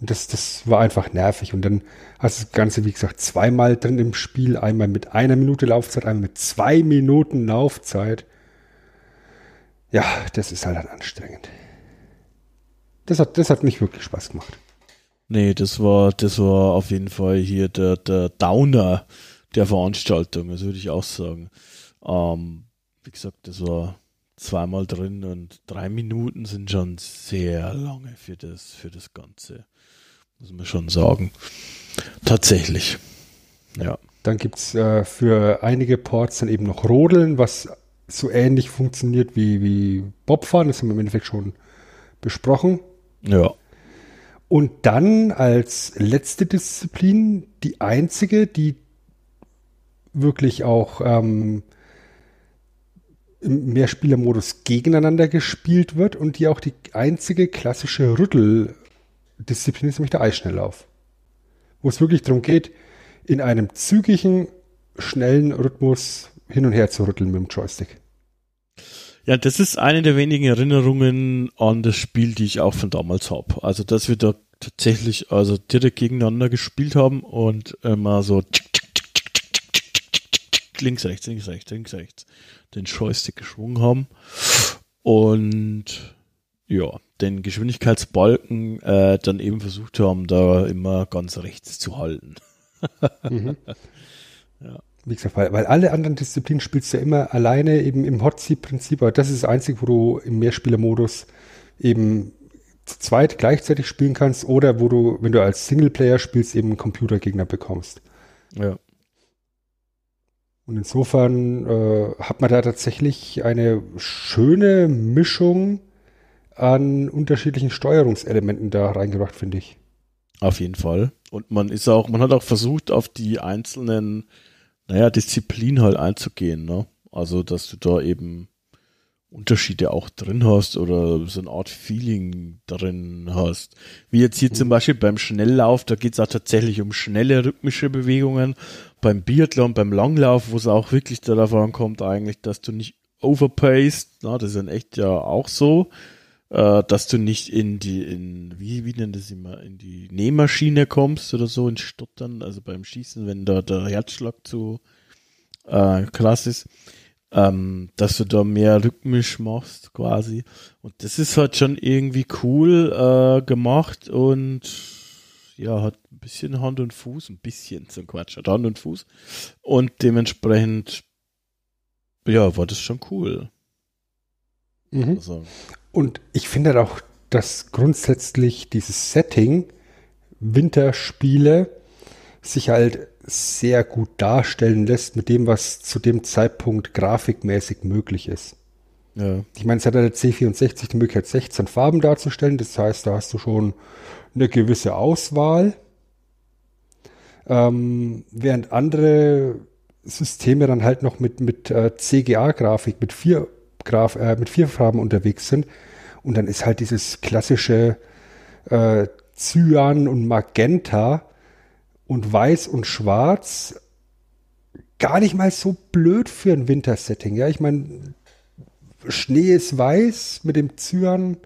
A: Und das, das war einfach nervig. Und dann hast du das Ganze, wie gesagt, zweimal drin im Spiel. Einmal mit einer Minute Laufzeit, einmal mit zwei Minuten Laufzeit. Ja, das ist halt dann anstrengend. Das hat, das hat nicht wirklich Spaß gemacht.
C: Nee, das war, das war auf jeden Fall hier der, der Downer der Veranstaltung, das würde ich auch sagen. Ähm, wie gesagt, das war zweimal drin und drei Minuten sind schon sehr lange für das, für das Ganze. Muss man schon sagen. Tatsächlich. Ja.
A: Dann gibt es äh, für einige Ports dann eben noch Rodeln, was so ähnlich funktioniert wie, wie Bobfahren. Das haben wir im Endeffekt schon besprochen.
C: Ja.
A: Und dann als letzte Disziplin die einzige, die wirklich auch ähm, im Mehrspielermodus gegeneinander gespielt wird und die auch die einzige klassische Rütteldisziplin ist, nämlich der Eisschnelllauf. Wo es wirklich darum geht, in einem zügigen, schnellen Rhythmus hin und her zu rütteln mit dem Joystick.
C: Ja, das ist eine der wenigen Erinnerungen an das Spiel, die ich auch von damals habe. Also, dass wir da tatsächlich also direkt gegeneinander gespielt haben und immer so links, rechts, links, rechts, links, rechts den Joystick geschwungen haben und ja, den Geschwindigkeitsbalken äh, dann eben versucht haben, da immer ganz rechts zu halten.
A: mhm. ja wie gesagt, weil, weil alle anderen Disziplinen spielst du ja immer alleine eben im Hot-Seat-Prinzip, aber das ist das Einzige, wo du im Mehrspielermodus eben zu zweit gleichzeitig spielen kannst oder wo du, wenn du als Singleplayer spielst, eben einen Computergegner bekommst.
C: Ja.
A: Und insofern äh, hat man da tatsächlich eine schöne Mischung an unterschiedlichen Steuerungselementen da reingebracht, finde ich.
C: Auf jeden Fall. Und man ist auch, man hat auch versucht, auf die einzelnen naja, Disziplin halt einzugehen, ne? Also, dass du da eben Unterschiede auch drin hast oder so eine Art Feeling drin hast. Wie jetzt hier zum Beispiel beim Schnelllauf, da geht es auch tatsächlich um schnelle rhythmische Bewegungen. Beim Biathlon, beim Langlauf, wo es auch wirklich darauf ankommt, eigentlich, dass du nicht overpaced, na, das ist in echt ja auch so, äh, dass du nicht in die, in, wie, wie nennt das immer, in die Nähmaschine kommst oder so, in Stottern, also beim Schießen, wenn da der Herzschlag zu äh, krass ist, ähm, dass du da mehr rhythmisch machst quasi. Und das ist halt schon irgendwie cool äh, gemacht und ja, hat ein bisschen Hand und Fuß, ein bisschen, ein Quatsch, hat Hand und Fuß. Und dementsprechend, ja, war das schon cool.
A: Mhm. Also. Und ich finde auch, dass grundsätzlich dieses Setting Winterspiele sich halt sehr gut darstellen lässt mit dem, was zu dem Zeitpunkt grafikmäßig möglich ist. Ja. Ich meine, es hat ja der C64 die Möglichkeit, 16 Farben darzustellen. Das heißt, da hast du schon eine gewisse Auswahl. Ähm, während andere Systeme dann halt noch mit, mit äh, CGA-Grafik, mit vier, Graf, äh, mit vier Farben unterwegs sind. Und dann ist halt dieses klassische äh, Cyan und Magenta und Weiß und Schwarz gar nicht mal so blöd für ein Wintersetting. Ja, ich meine, Schnee ist weiß mit dem Cyan.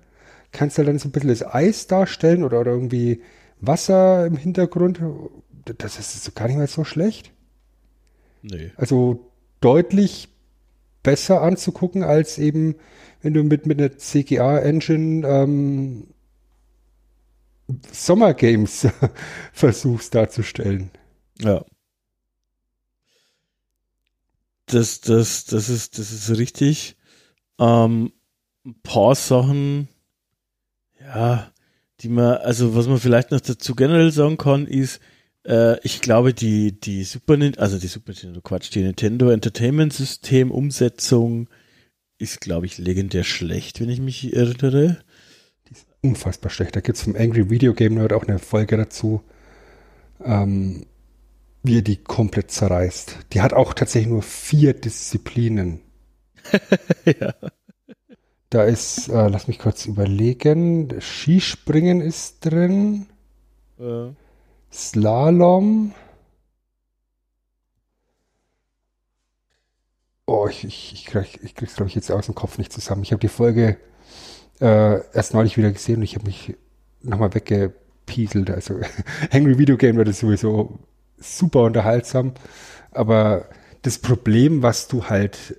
A: Kannst du halt dann so ein bisschen das Eis darstellen oder, oder irgendwie Wasser im Hintergrund. Das ist gar nicht mal so schlecht. Nee. Also deutlich besser anzugucken, als eben, wenn du mit, mit einer CGA-Engine ähm, Sommergames versuchst darzustellen.
C: Ja. Das, das, das ist, das ist richtig. Ähm, ein paar Sachen, ja, die man, also was man vielleicht noch dazu generell sagen kann, ist, äh, ich glaube, die, die Super Nintendo, also die Super Nintendo, Quatsch, die Nintendo Entertainment System Umsetzung ist, glaube ich, legendär schlecht, wenn ich mich erinnere.
A: Die ist unfassbar schlecht. Da gibt es vom Angry Video Game Nerd auch eine Folge dazu, ähm, wie er die komplett zerreißt. Die hat auch tatsächlich nur vier Disziplinen. ja. Da ist, äh, lass mich kurz überlegen, Skispringen ist drin. Ja. Slalom. Oh, ich, ich, ich, krieg, ich krieg's, glaube ich, jetzt aus dem Kopf nicht zusammen. Ich habe die Folge äh, erst neulich wieder gesehen und ich habe mich nochmal weggepieselt. Also Angry Video Game wird sowieso super unterhaltsam. Aber das Problem, was du halt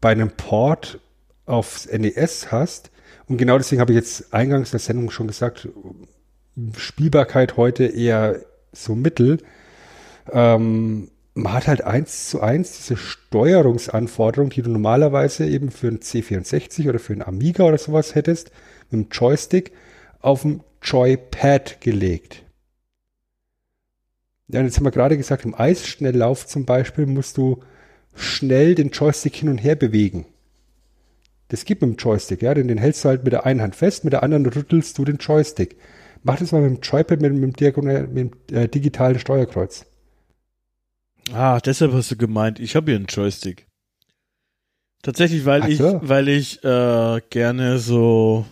A: bei einem Port aufs NES hast, und genau deswegen habe ich jetzt eingangs der Sendung schon gesagt, Spielbarkeit heute eher so mittel. Ähm, man hat halt eins zu eins diese Steuerungsanforderung, die du normalerweise eben für ein C64 oder für ein Amiga oder sowas hättest, mit dem Joystick auf dem Joypad gelegt. Ja, und jetzt haben wir gerade gesagt, im Eisschnelllauf zum Beispiel musst du schnell den Joystick hin und her bewegen. Das gibt mit dem Joystick, ja, denn den hältst du halt mit der einen Hand fest, mit der anderen rüttelst du den Joystick. Mach das mal mit dem Joypad, mit, mit, dem, mit dem äh, digitalen Steuerkreuz.
C: Ah, deshalb hast du gemeint, ich habe hier einen Joystick. Tatsächlich, weil so. ich, weil ich äh, gerne so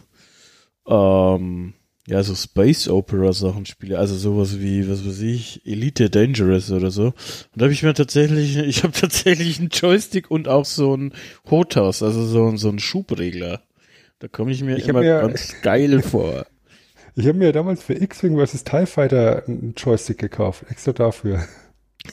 C: ähm, ja, so Space Opera Sachen spiele, also sowas wie, was weiß ich, Elite Dangerous oder so. Und da habe ich mir tatsächlich, ich habe tatsächlich einen Joystick und auch so ein Hotas, also so, so ein Schubregler. Da komme ich mir ich immer mir, ganz geil vor.
A: Ich habe mir damals für X-Wing vs. TIE Fighter einen Joystick gekauft, extra dafür.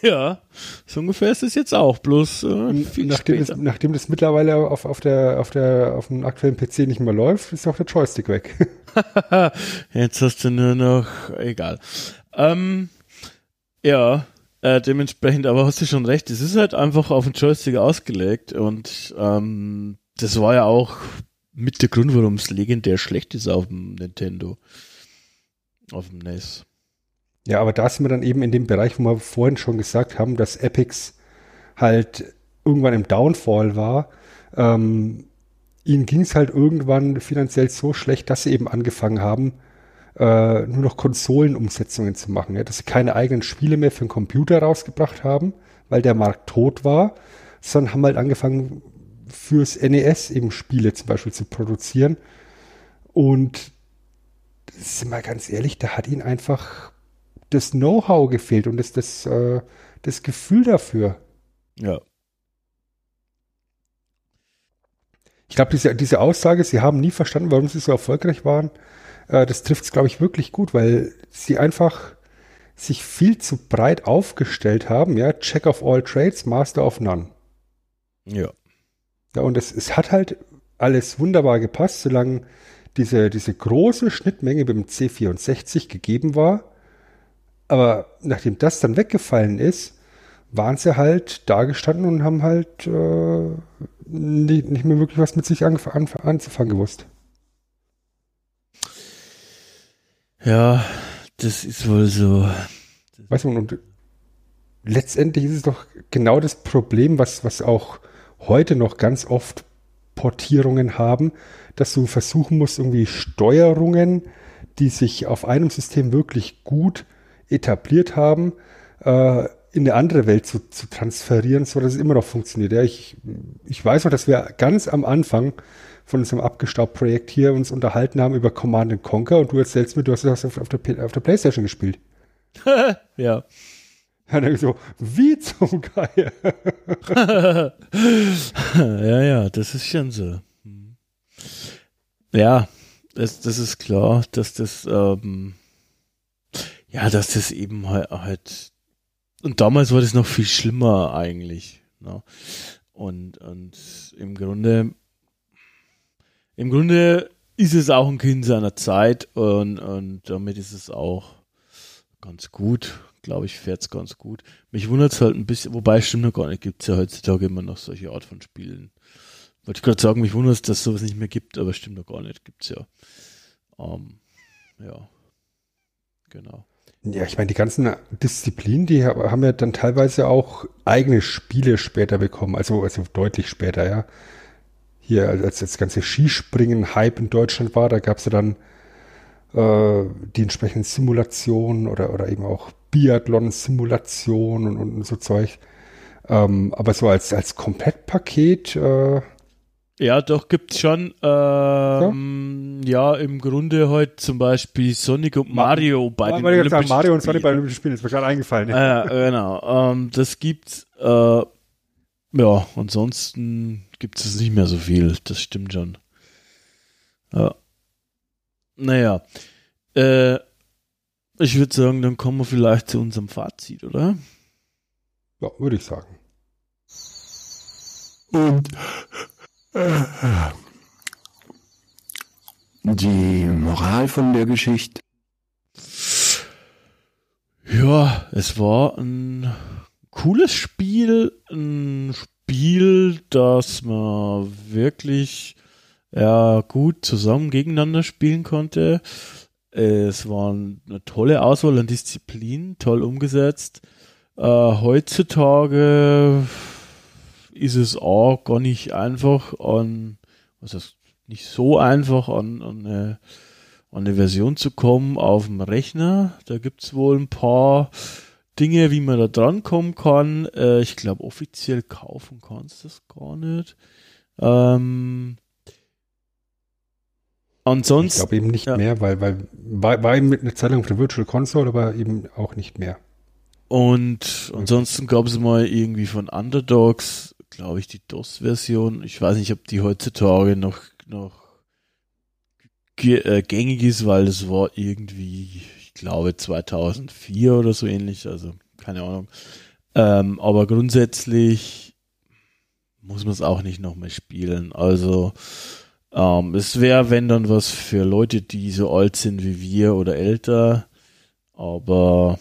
C: Ja, so ungefähr ist es jetzt auch, bloß äh,
A: viel nachdem, das, nachdem das mittlerweile auf, auf, der, auf, der, auf dem aktuellen PC nicht mehr läuft, ist auch der Joystick weg.
C: jetzt hast du nur noch, egal. Ähm, ja, äh, dementsprechend, aber hast du schon recht, es ist halt einfach auf den Joystick ausgelegt und ähm, das war ja auch mit der Grund, warum es legendär schlecht ist auf dem Nintendo. Auf dem NES.
A: Ja, aber da sind wir dann eben in dem Bereich, wo wir vorhin schon gesagt haben, dass Epics halt irgendwann im Downfall war. Ähm, ihnen ging es halt irgendwann finanziell so schlecht, dass sie eben angefangen haben, äh, nur noch Konsolenumsetzungen zu machen. Ja? Dass sie keine eigenen Spiele mehr für den Computer rausgebracht haben, weil der Markt tot war, sondern haben halt angefangen, fürs NES eben Spiele zum Beispiel zu produzieren. Und sind wir ganz ehrlich, da hat ihnen einfach das Know-how gefehlt und das, das, äh, das Gefühl dafür.
C: Ja.
A: Ich glaube, diese, diese Aussage, sie haben nie verstanden, warum sie so erfolgreich waren, äh, das trifft es, glaube ich, wirklich gut, weil sie einfach sich viel zu breit aufgestellt haben, ja, Check of all trades, Master of none.
C: Ja.
A: Ja, und es, es hat halt alles wunderbar gepasst, solange diese, diese große Schnittmenge beim C64 gegeben war. Aber nachdem das dann weggefallen ist, waren sie halt da gestanden und haben halt äh, nicht, nicht, mehr wirklich was mit sich an, an, anzufangen gewusst.
C: Ja, das ist wohl so.
A: Weißt du, und letztendlich ist es doch genau das Problem, was, was auch heute noch ganz oft Portierungen haben, dass du versuchen musst, irgendwie Steuerungen, die sich auf einem System wirklich gut etabliert haben, äh, in eine andere Welt zu, zu transferieren, so dass es immer noch funktioniert. Ja, ich, ich weiß noch, dass wir ganz am Anfang von unserem Abgestaubt-Projekt hier uns unterhalten haben über Command Conquer und du erzählst mir, du hast das auf, der, auf der Playstation gespielt.
C: ja.
A: Dann so, wie zum Geier.
C: ja, ja, das ist schon so. Ja, das, das ist klar, dass das, ähm, ja, dass das eben halt, halt, und damals war das noch viel schlimmer eigentlich. Ne? Und, und im Grunde, im Grunde ist es auch ein Kind seiner Zeit und, und damit ist es auch ganz gut glaube ich, fährt es ganz gut. Mich wundert es halt ein bisschen, wobei stimmt noch gar nicht, gibt es ja heutzutage immer noch solche Art von Spielen. Wollte ich gerade sagen, mich wundert es, dass sowas nicht mehr gibt, aber stimmt noch gar nicht, gibt es ja. Ähm, ja, genau.
A: Ja, ich meine, die ganzen Disziplinen, die haben ja dann teilweise auch eigene Spiele später bekommen, also, also deutlich später, ja. Hier, als das ganze Skispringen-Hype in Deutschland war, da gab es ja dann äh, die entsprechenden Simulationen oder, oder eben auch Biathlon-Simulation und, und so Zeug. Ähm, aber so als, als Komplettpaket. Äh,
C: ja, doch, gibt's schon. Ähm, ja? ja? im Grunde heute zum Beispiel Sonic und Mario
A: bei den Olympischen sagen, Mario und Sonic bei den Olympischen Spielen, ist mir gerade eingefallen.
C: Ja, äh, genau. Ähm, das gibt's. Äh, ja, ansonsten gibt es nicht mehr so viel. Das stimmt schon. Ja. Naja. Äh, ich würde sagen, dann kommen wir vielleicht zu unserem Fazit, oder?
A: Ja, würde ich sagen.
B: Und äh, die Moral von der Geschichte.
C: Ja, es war ein cooles Spiel, ein Spiel, das man wirklich ja, gut zusammen gegeneinander spielen konnte. Es war eine tolle Auswahl an Disziplinen, toll umgesetzt. Äh, heutzutage ist es auch gar nicht einfach an, was heißt, nicht so einfach an, an, eine, an eine Version zu kommen auf dem Rechner. Da gibt es wohl ein paar Dinge, wie man da dran kommen kann. Äh, ich glaube, offiziell kaufen kannst du das gar nicht. Ähm, Ansonsten.
A: Ich glaube eben nicht ja. mehr, weil, weil war, war eben mit einer Zeit lang auf der Virtual Console, aber eben auch nicht mehr.
C: Und ansonsten gab es mal irgendwie von Underdogs, glaube ich, die DOS-Version. Ich weiß nicht, ob die heutzutage noch, noch äh, gängig ist, weil es war irgendwie, ich glaube, 2004 oder so ähnlich, also keine Ahnung. Ähm, aber grundsätzlich muss man es auch nicht nochmal spielen. Also ähm, es wäre, wenn dann was für Leute, die so alt sind wie wir oder älter. Aber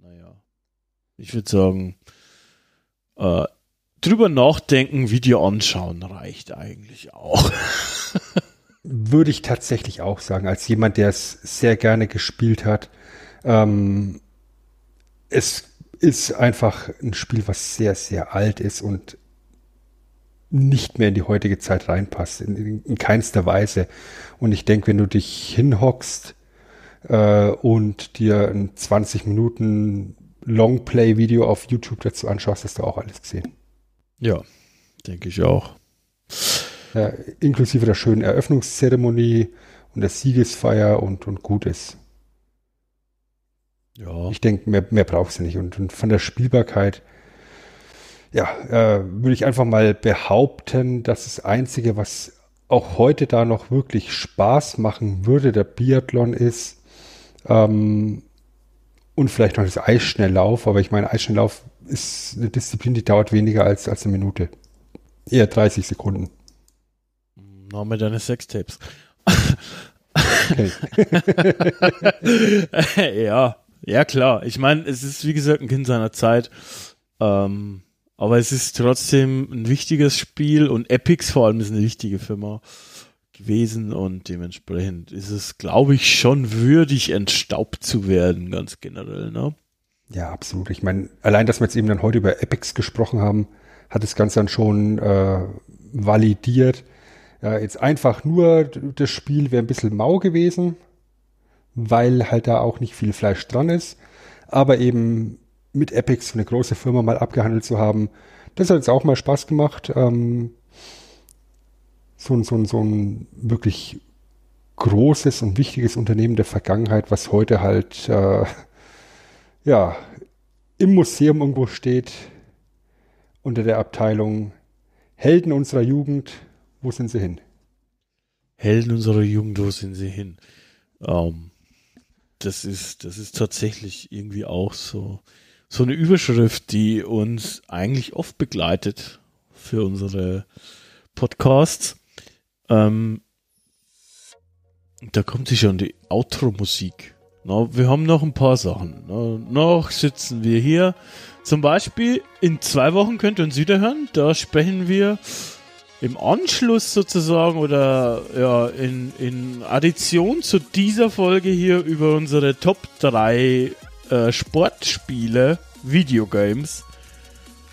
C: naja, ich würde sagen, äh, drüber nachdenken, Video anschauen reicht eigentlich auch.
A: würde ich tatsächlich auch sagen, als jemand, der es sehr gerne gespielt hat. Ähm, es ist einfach ein Spiel, was sehr, sehr alt ist und nicht mehr in die heutige Zeit reinpasst, in, in keinster Weise. Und ich denke, wenn du dich hinhockst äh, und dir ein 20 Minuten Longplay-Video auf YouTube dazu anschaust, hast du auch alles gesehen.
C: Ja, denke ich auch.
A: Ja, inklusive der schönen Eröffnungszeremonie und der Siegesfeier und, und gut ist. Ja. Ich denke, mehr, mehr brauchst du nicht. Und, und von der Spielbarkeit, ja, äh, würde ich einfach mal behaupten, dass das Einzige, was auch heute da noch wirklich Spaß machen würde, der Biathlon ist. Ähm, und vielleicht noch das Eisschnelllauf, aber ich meine, Eisschnelllauf ist eine Disziplin, die dauert weniger als, als eine Minute. Eher 30 Sekunden.
C: Noch mit deine Sextapes. ja, ja klar. Ich meine, es ist wie gesagt ein Kind seiner Zeit. Ähm, aber es ist trotzdem ein wichtiges Spiel und Epics vor allem ist eine wichtige Firma gewesen und dementsprechend ist es, glaube ich, schon würdig, entstaubt zu werden, ganz generell, ne?
A: Ja, absolut. Ich meine, allein, dass wir jetzt eben dann heute über Epics gesprochen haben, hat das Ganze dann schon äh, validiert. Ja, jetzt einfach nur das Spiel wäre ein bisschen mau gewesen. weil halt da auch nicht viel Fleisch dran ist. Aber eben mit Epic so eine große Firma mal abgehandelt zu haben, das hat jetzt auch mal Spaß gemacht. Ähm, so, ein so, so ein wirklich großes und wichtiges Unternehmen der Vergangenheit, was heute halt äh, ja im Museum irgendwo steht, unter der Abteilung Helden unserer Jugend, wo sind sie hin?
C: Helden unserer Jugend, wo sind sie hin? Ähm, das ist, das ist tatsächlich irgendwie auch so, so eine Überschrift, die uns eigentlich oft begleitet für unsere Podcasts. Ähm, da kommt sich schon die Outro-Musik. wir haben noch ein paar Sachen. Na, noch sitzen wir hier. Zum Beispiel in zwei Wochen könnt ihr uns wieder hören. Da sprechen wir im Anschluss sozusagen oder ja, in, in Addition zu dieser Folge hier über unsere Top 3 äh, Sportspiele, Videogames.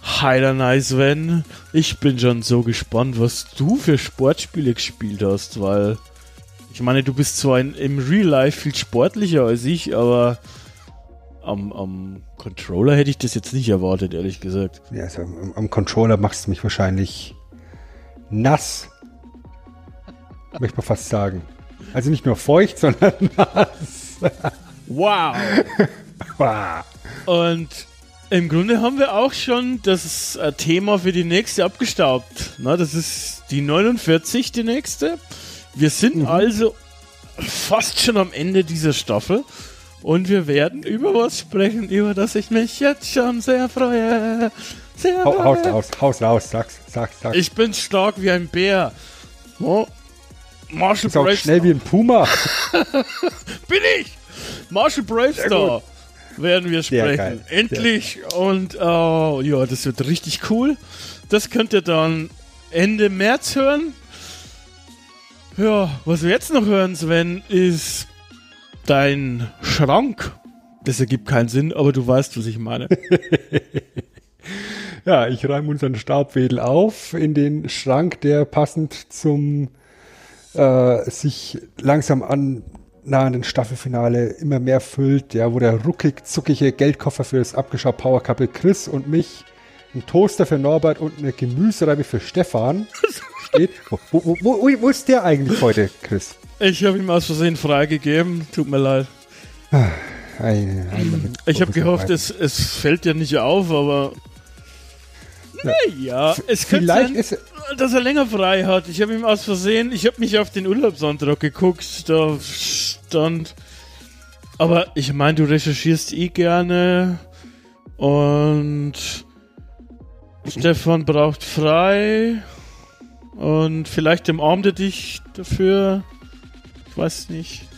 C: Heiler nice, wenn. Ich bin schon so gespannt, was du für Sportspiele gespielt hast, weil ich meine, du bist zwar in, im Real Life viel sportlicher als ich, aber am, am Controller hätte ich das jetzt nicht erwartet, ehrlich gesagt.
A: Ja, also am, am Controller machst du mich wahrscheinlich nass. Möchte man fast sagen. Also nicht nur feucht, sondern nass.
C: wow. Und im Grunde haben wir auch schon das äh, Thema für die nächste abgestaubt. Na, das ist die 49, die nächste. Wir sind mhm. also fast schon am Ende dieser Staffel. Und wir werden über was sprechen, über das ich mich jetzt schon sehr freue. Sehr
A: ha haus raus, haus raus, sag's, sag's, sag's.
C: Ich bin stark wie ein Bär. Oh.
A: Marshall auch schnell wie ein Puma.
C: bin ich! Marshall Bravestar werden wir sprechen. Endlich! Und uh, ja, das wird richtig cool. Das könnt ihr dann Ende März hören. Ja, was wir jetzt noch hören, Sven, ist dein Schrank. Das ergibt keinen Sinn, aber du weißt, was ich meine.
A: ja, ich räume unseren Staubwedel auf in den Schrank, der passend zum äh, sich langsam annahenden Staffelfinale immer mehr füllt, ja, wo der ruckig zuckige Geldkoffer für das Abgeschau Power Couple Chris und mich, ein Toaster für Norbert und eine Gemüsereibe für Stefan steht. Wo, wo, wo, wo ist der eigentlich heute, Chris?
C: Ich habe ihm aus Versehen freigegeben. Tut mir leid. Eine, eine ich habe gehofft, es, es fällt dir nicht auf, aber naja, es könnte sein, ist, dass er länger frei hat. Ich habe ihm aus Versehen, ich habe mich auf den Urlaubsantrag geguckt, da stand. Aber ich meine, du recherchierst eh gerne und Stefan braucht frei und vielleicht umarmt er dich dafür. Ich weiß nicht.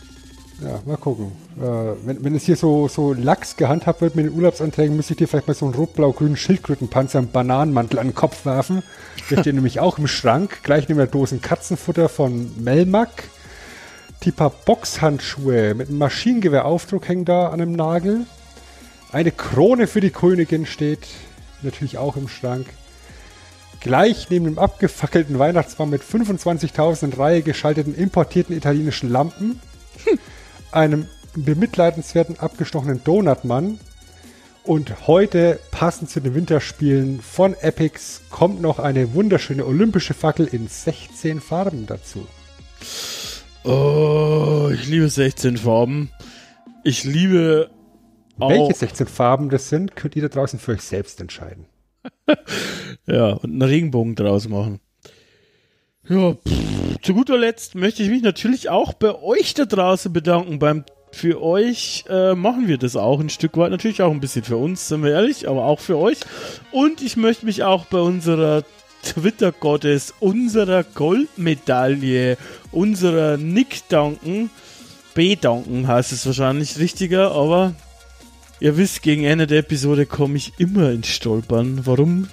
A: Ja, mal gucken. Äh, wenn, wenn es hier so, so lax gehandhabt wird mit den Urlaubsanträgen, müsste ich dir vielleicht mal so einen rot-blau-grünen Schildkrötenpanzer im Bananenmantel an den Kopf werfen. Der steht nämlich auch im Schrank, gleich neben der Dosen Katzenfutter von Melmac. Die paar Boxhandschuhe mit einem Maschinengewehraufdruck hängen da an einem Nagel. Eine Krone für die Königin steht natürlich auch im Schrank. Gleich neben dem abgefackelten Weihnachtsbaum mit 25.000 in Reihe geschalteten importierten italienischen Lampen. Hm einem bemitleidenswerten abgestochenen Donutmann. Und heute, passend zu den Winterspielen von Epics, kommt noch eine wunderschöne olympische Fackel in 16 Farben dazu.
C: Oh, ich liebe 16 Farben. Ich liebe
A: auch Welche 16 Farben das sind, könnt ihr da draußen für euch selbst entscheiden.
C: ja, und einen Regenbogen draus machen. Ja, pff, zu guter Letzt möchte ich mich natürlich auch bei euch da draußen bedanken. Beim für euch äh, machen wir das auch ein Stück weit, natürlich auch ein bisschen für uns, sind wir ehrlich, aber auch für euch. Und ich möchte mich auch bei unserer Twitter-Gottes, unserer Goldmedaille, unserer Nick danken. Bedanken heißt es wahrscheinlich richtiger, aber ihr wisst, gegen Ende der Episode komme ich immer ins Stolpern. Warum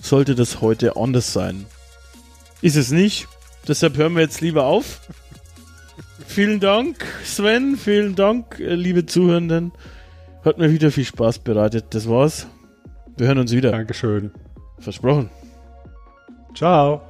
C: sollte das heute anders sein? Ist es nicht. Deshalb hören wir jetzt lieber auf. vielen Dank, Sven. Vielen Dank, äh, liebe Zuhörenden. Hat mir wieder viel Spaß bereitet. Das war's. Wir hören uns wieder.
A: Dankeschön.
C: Versprochen.
A: Ciao.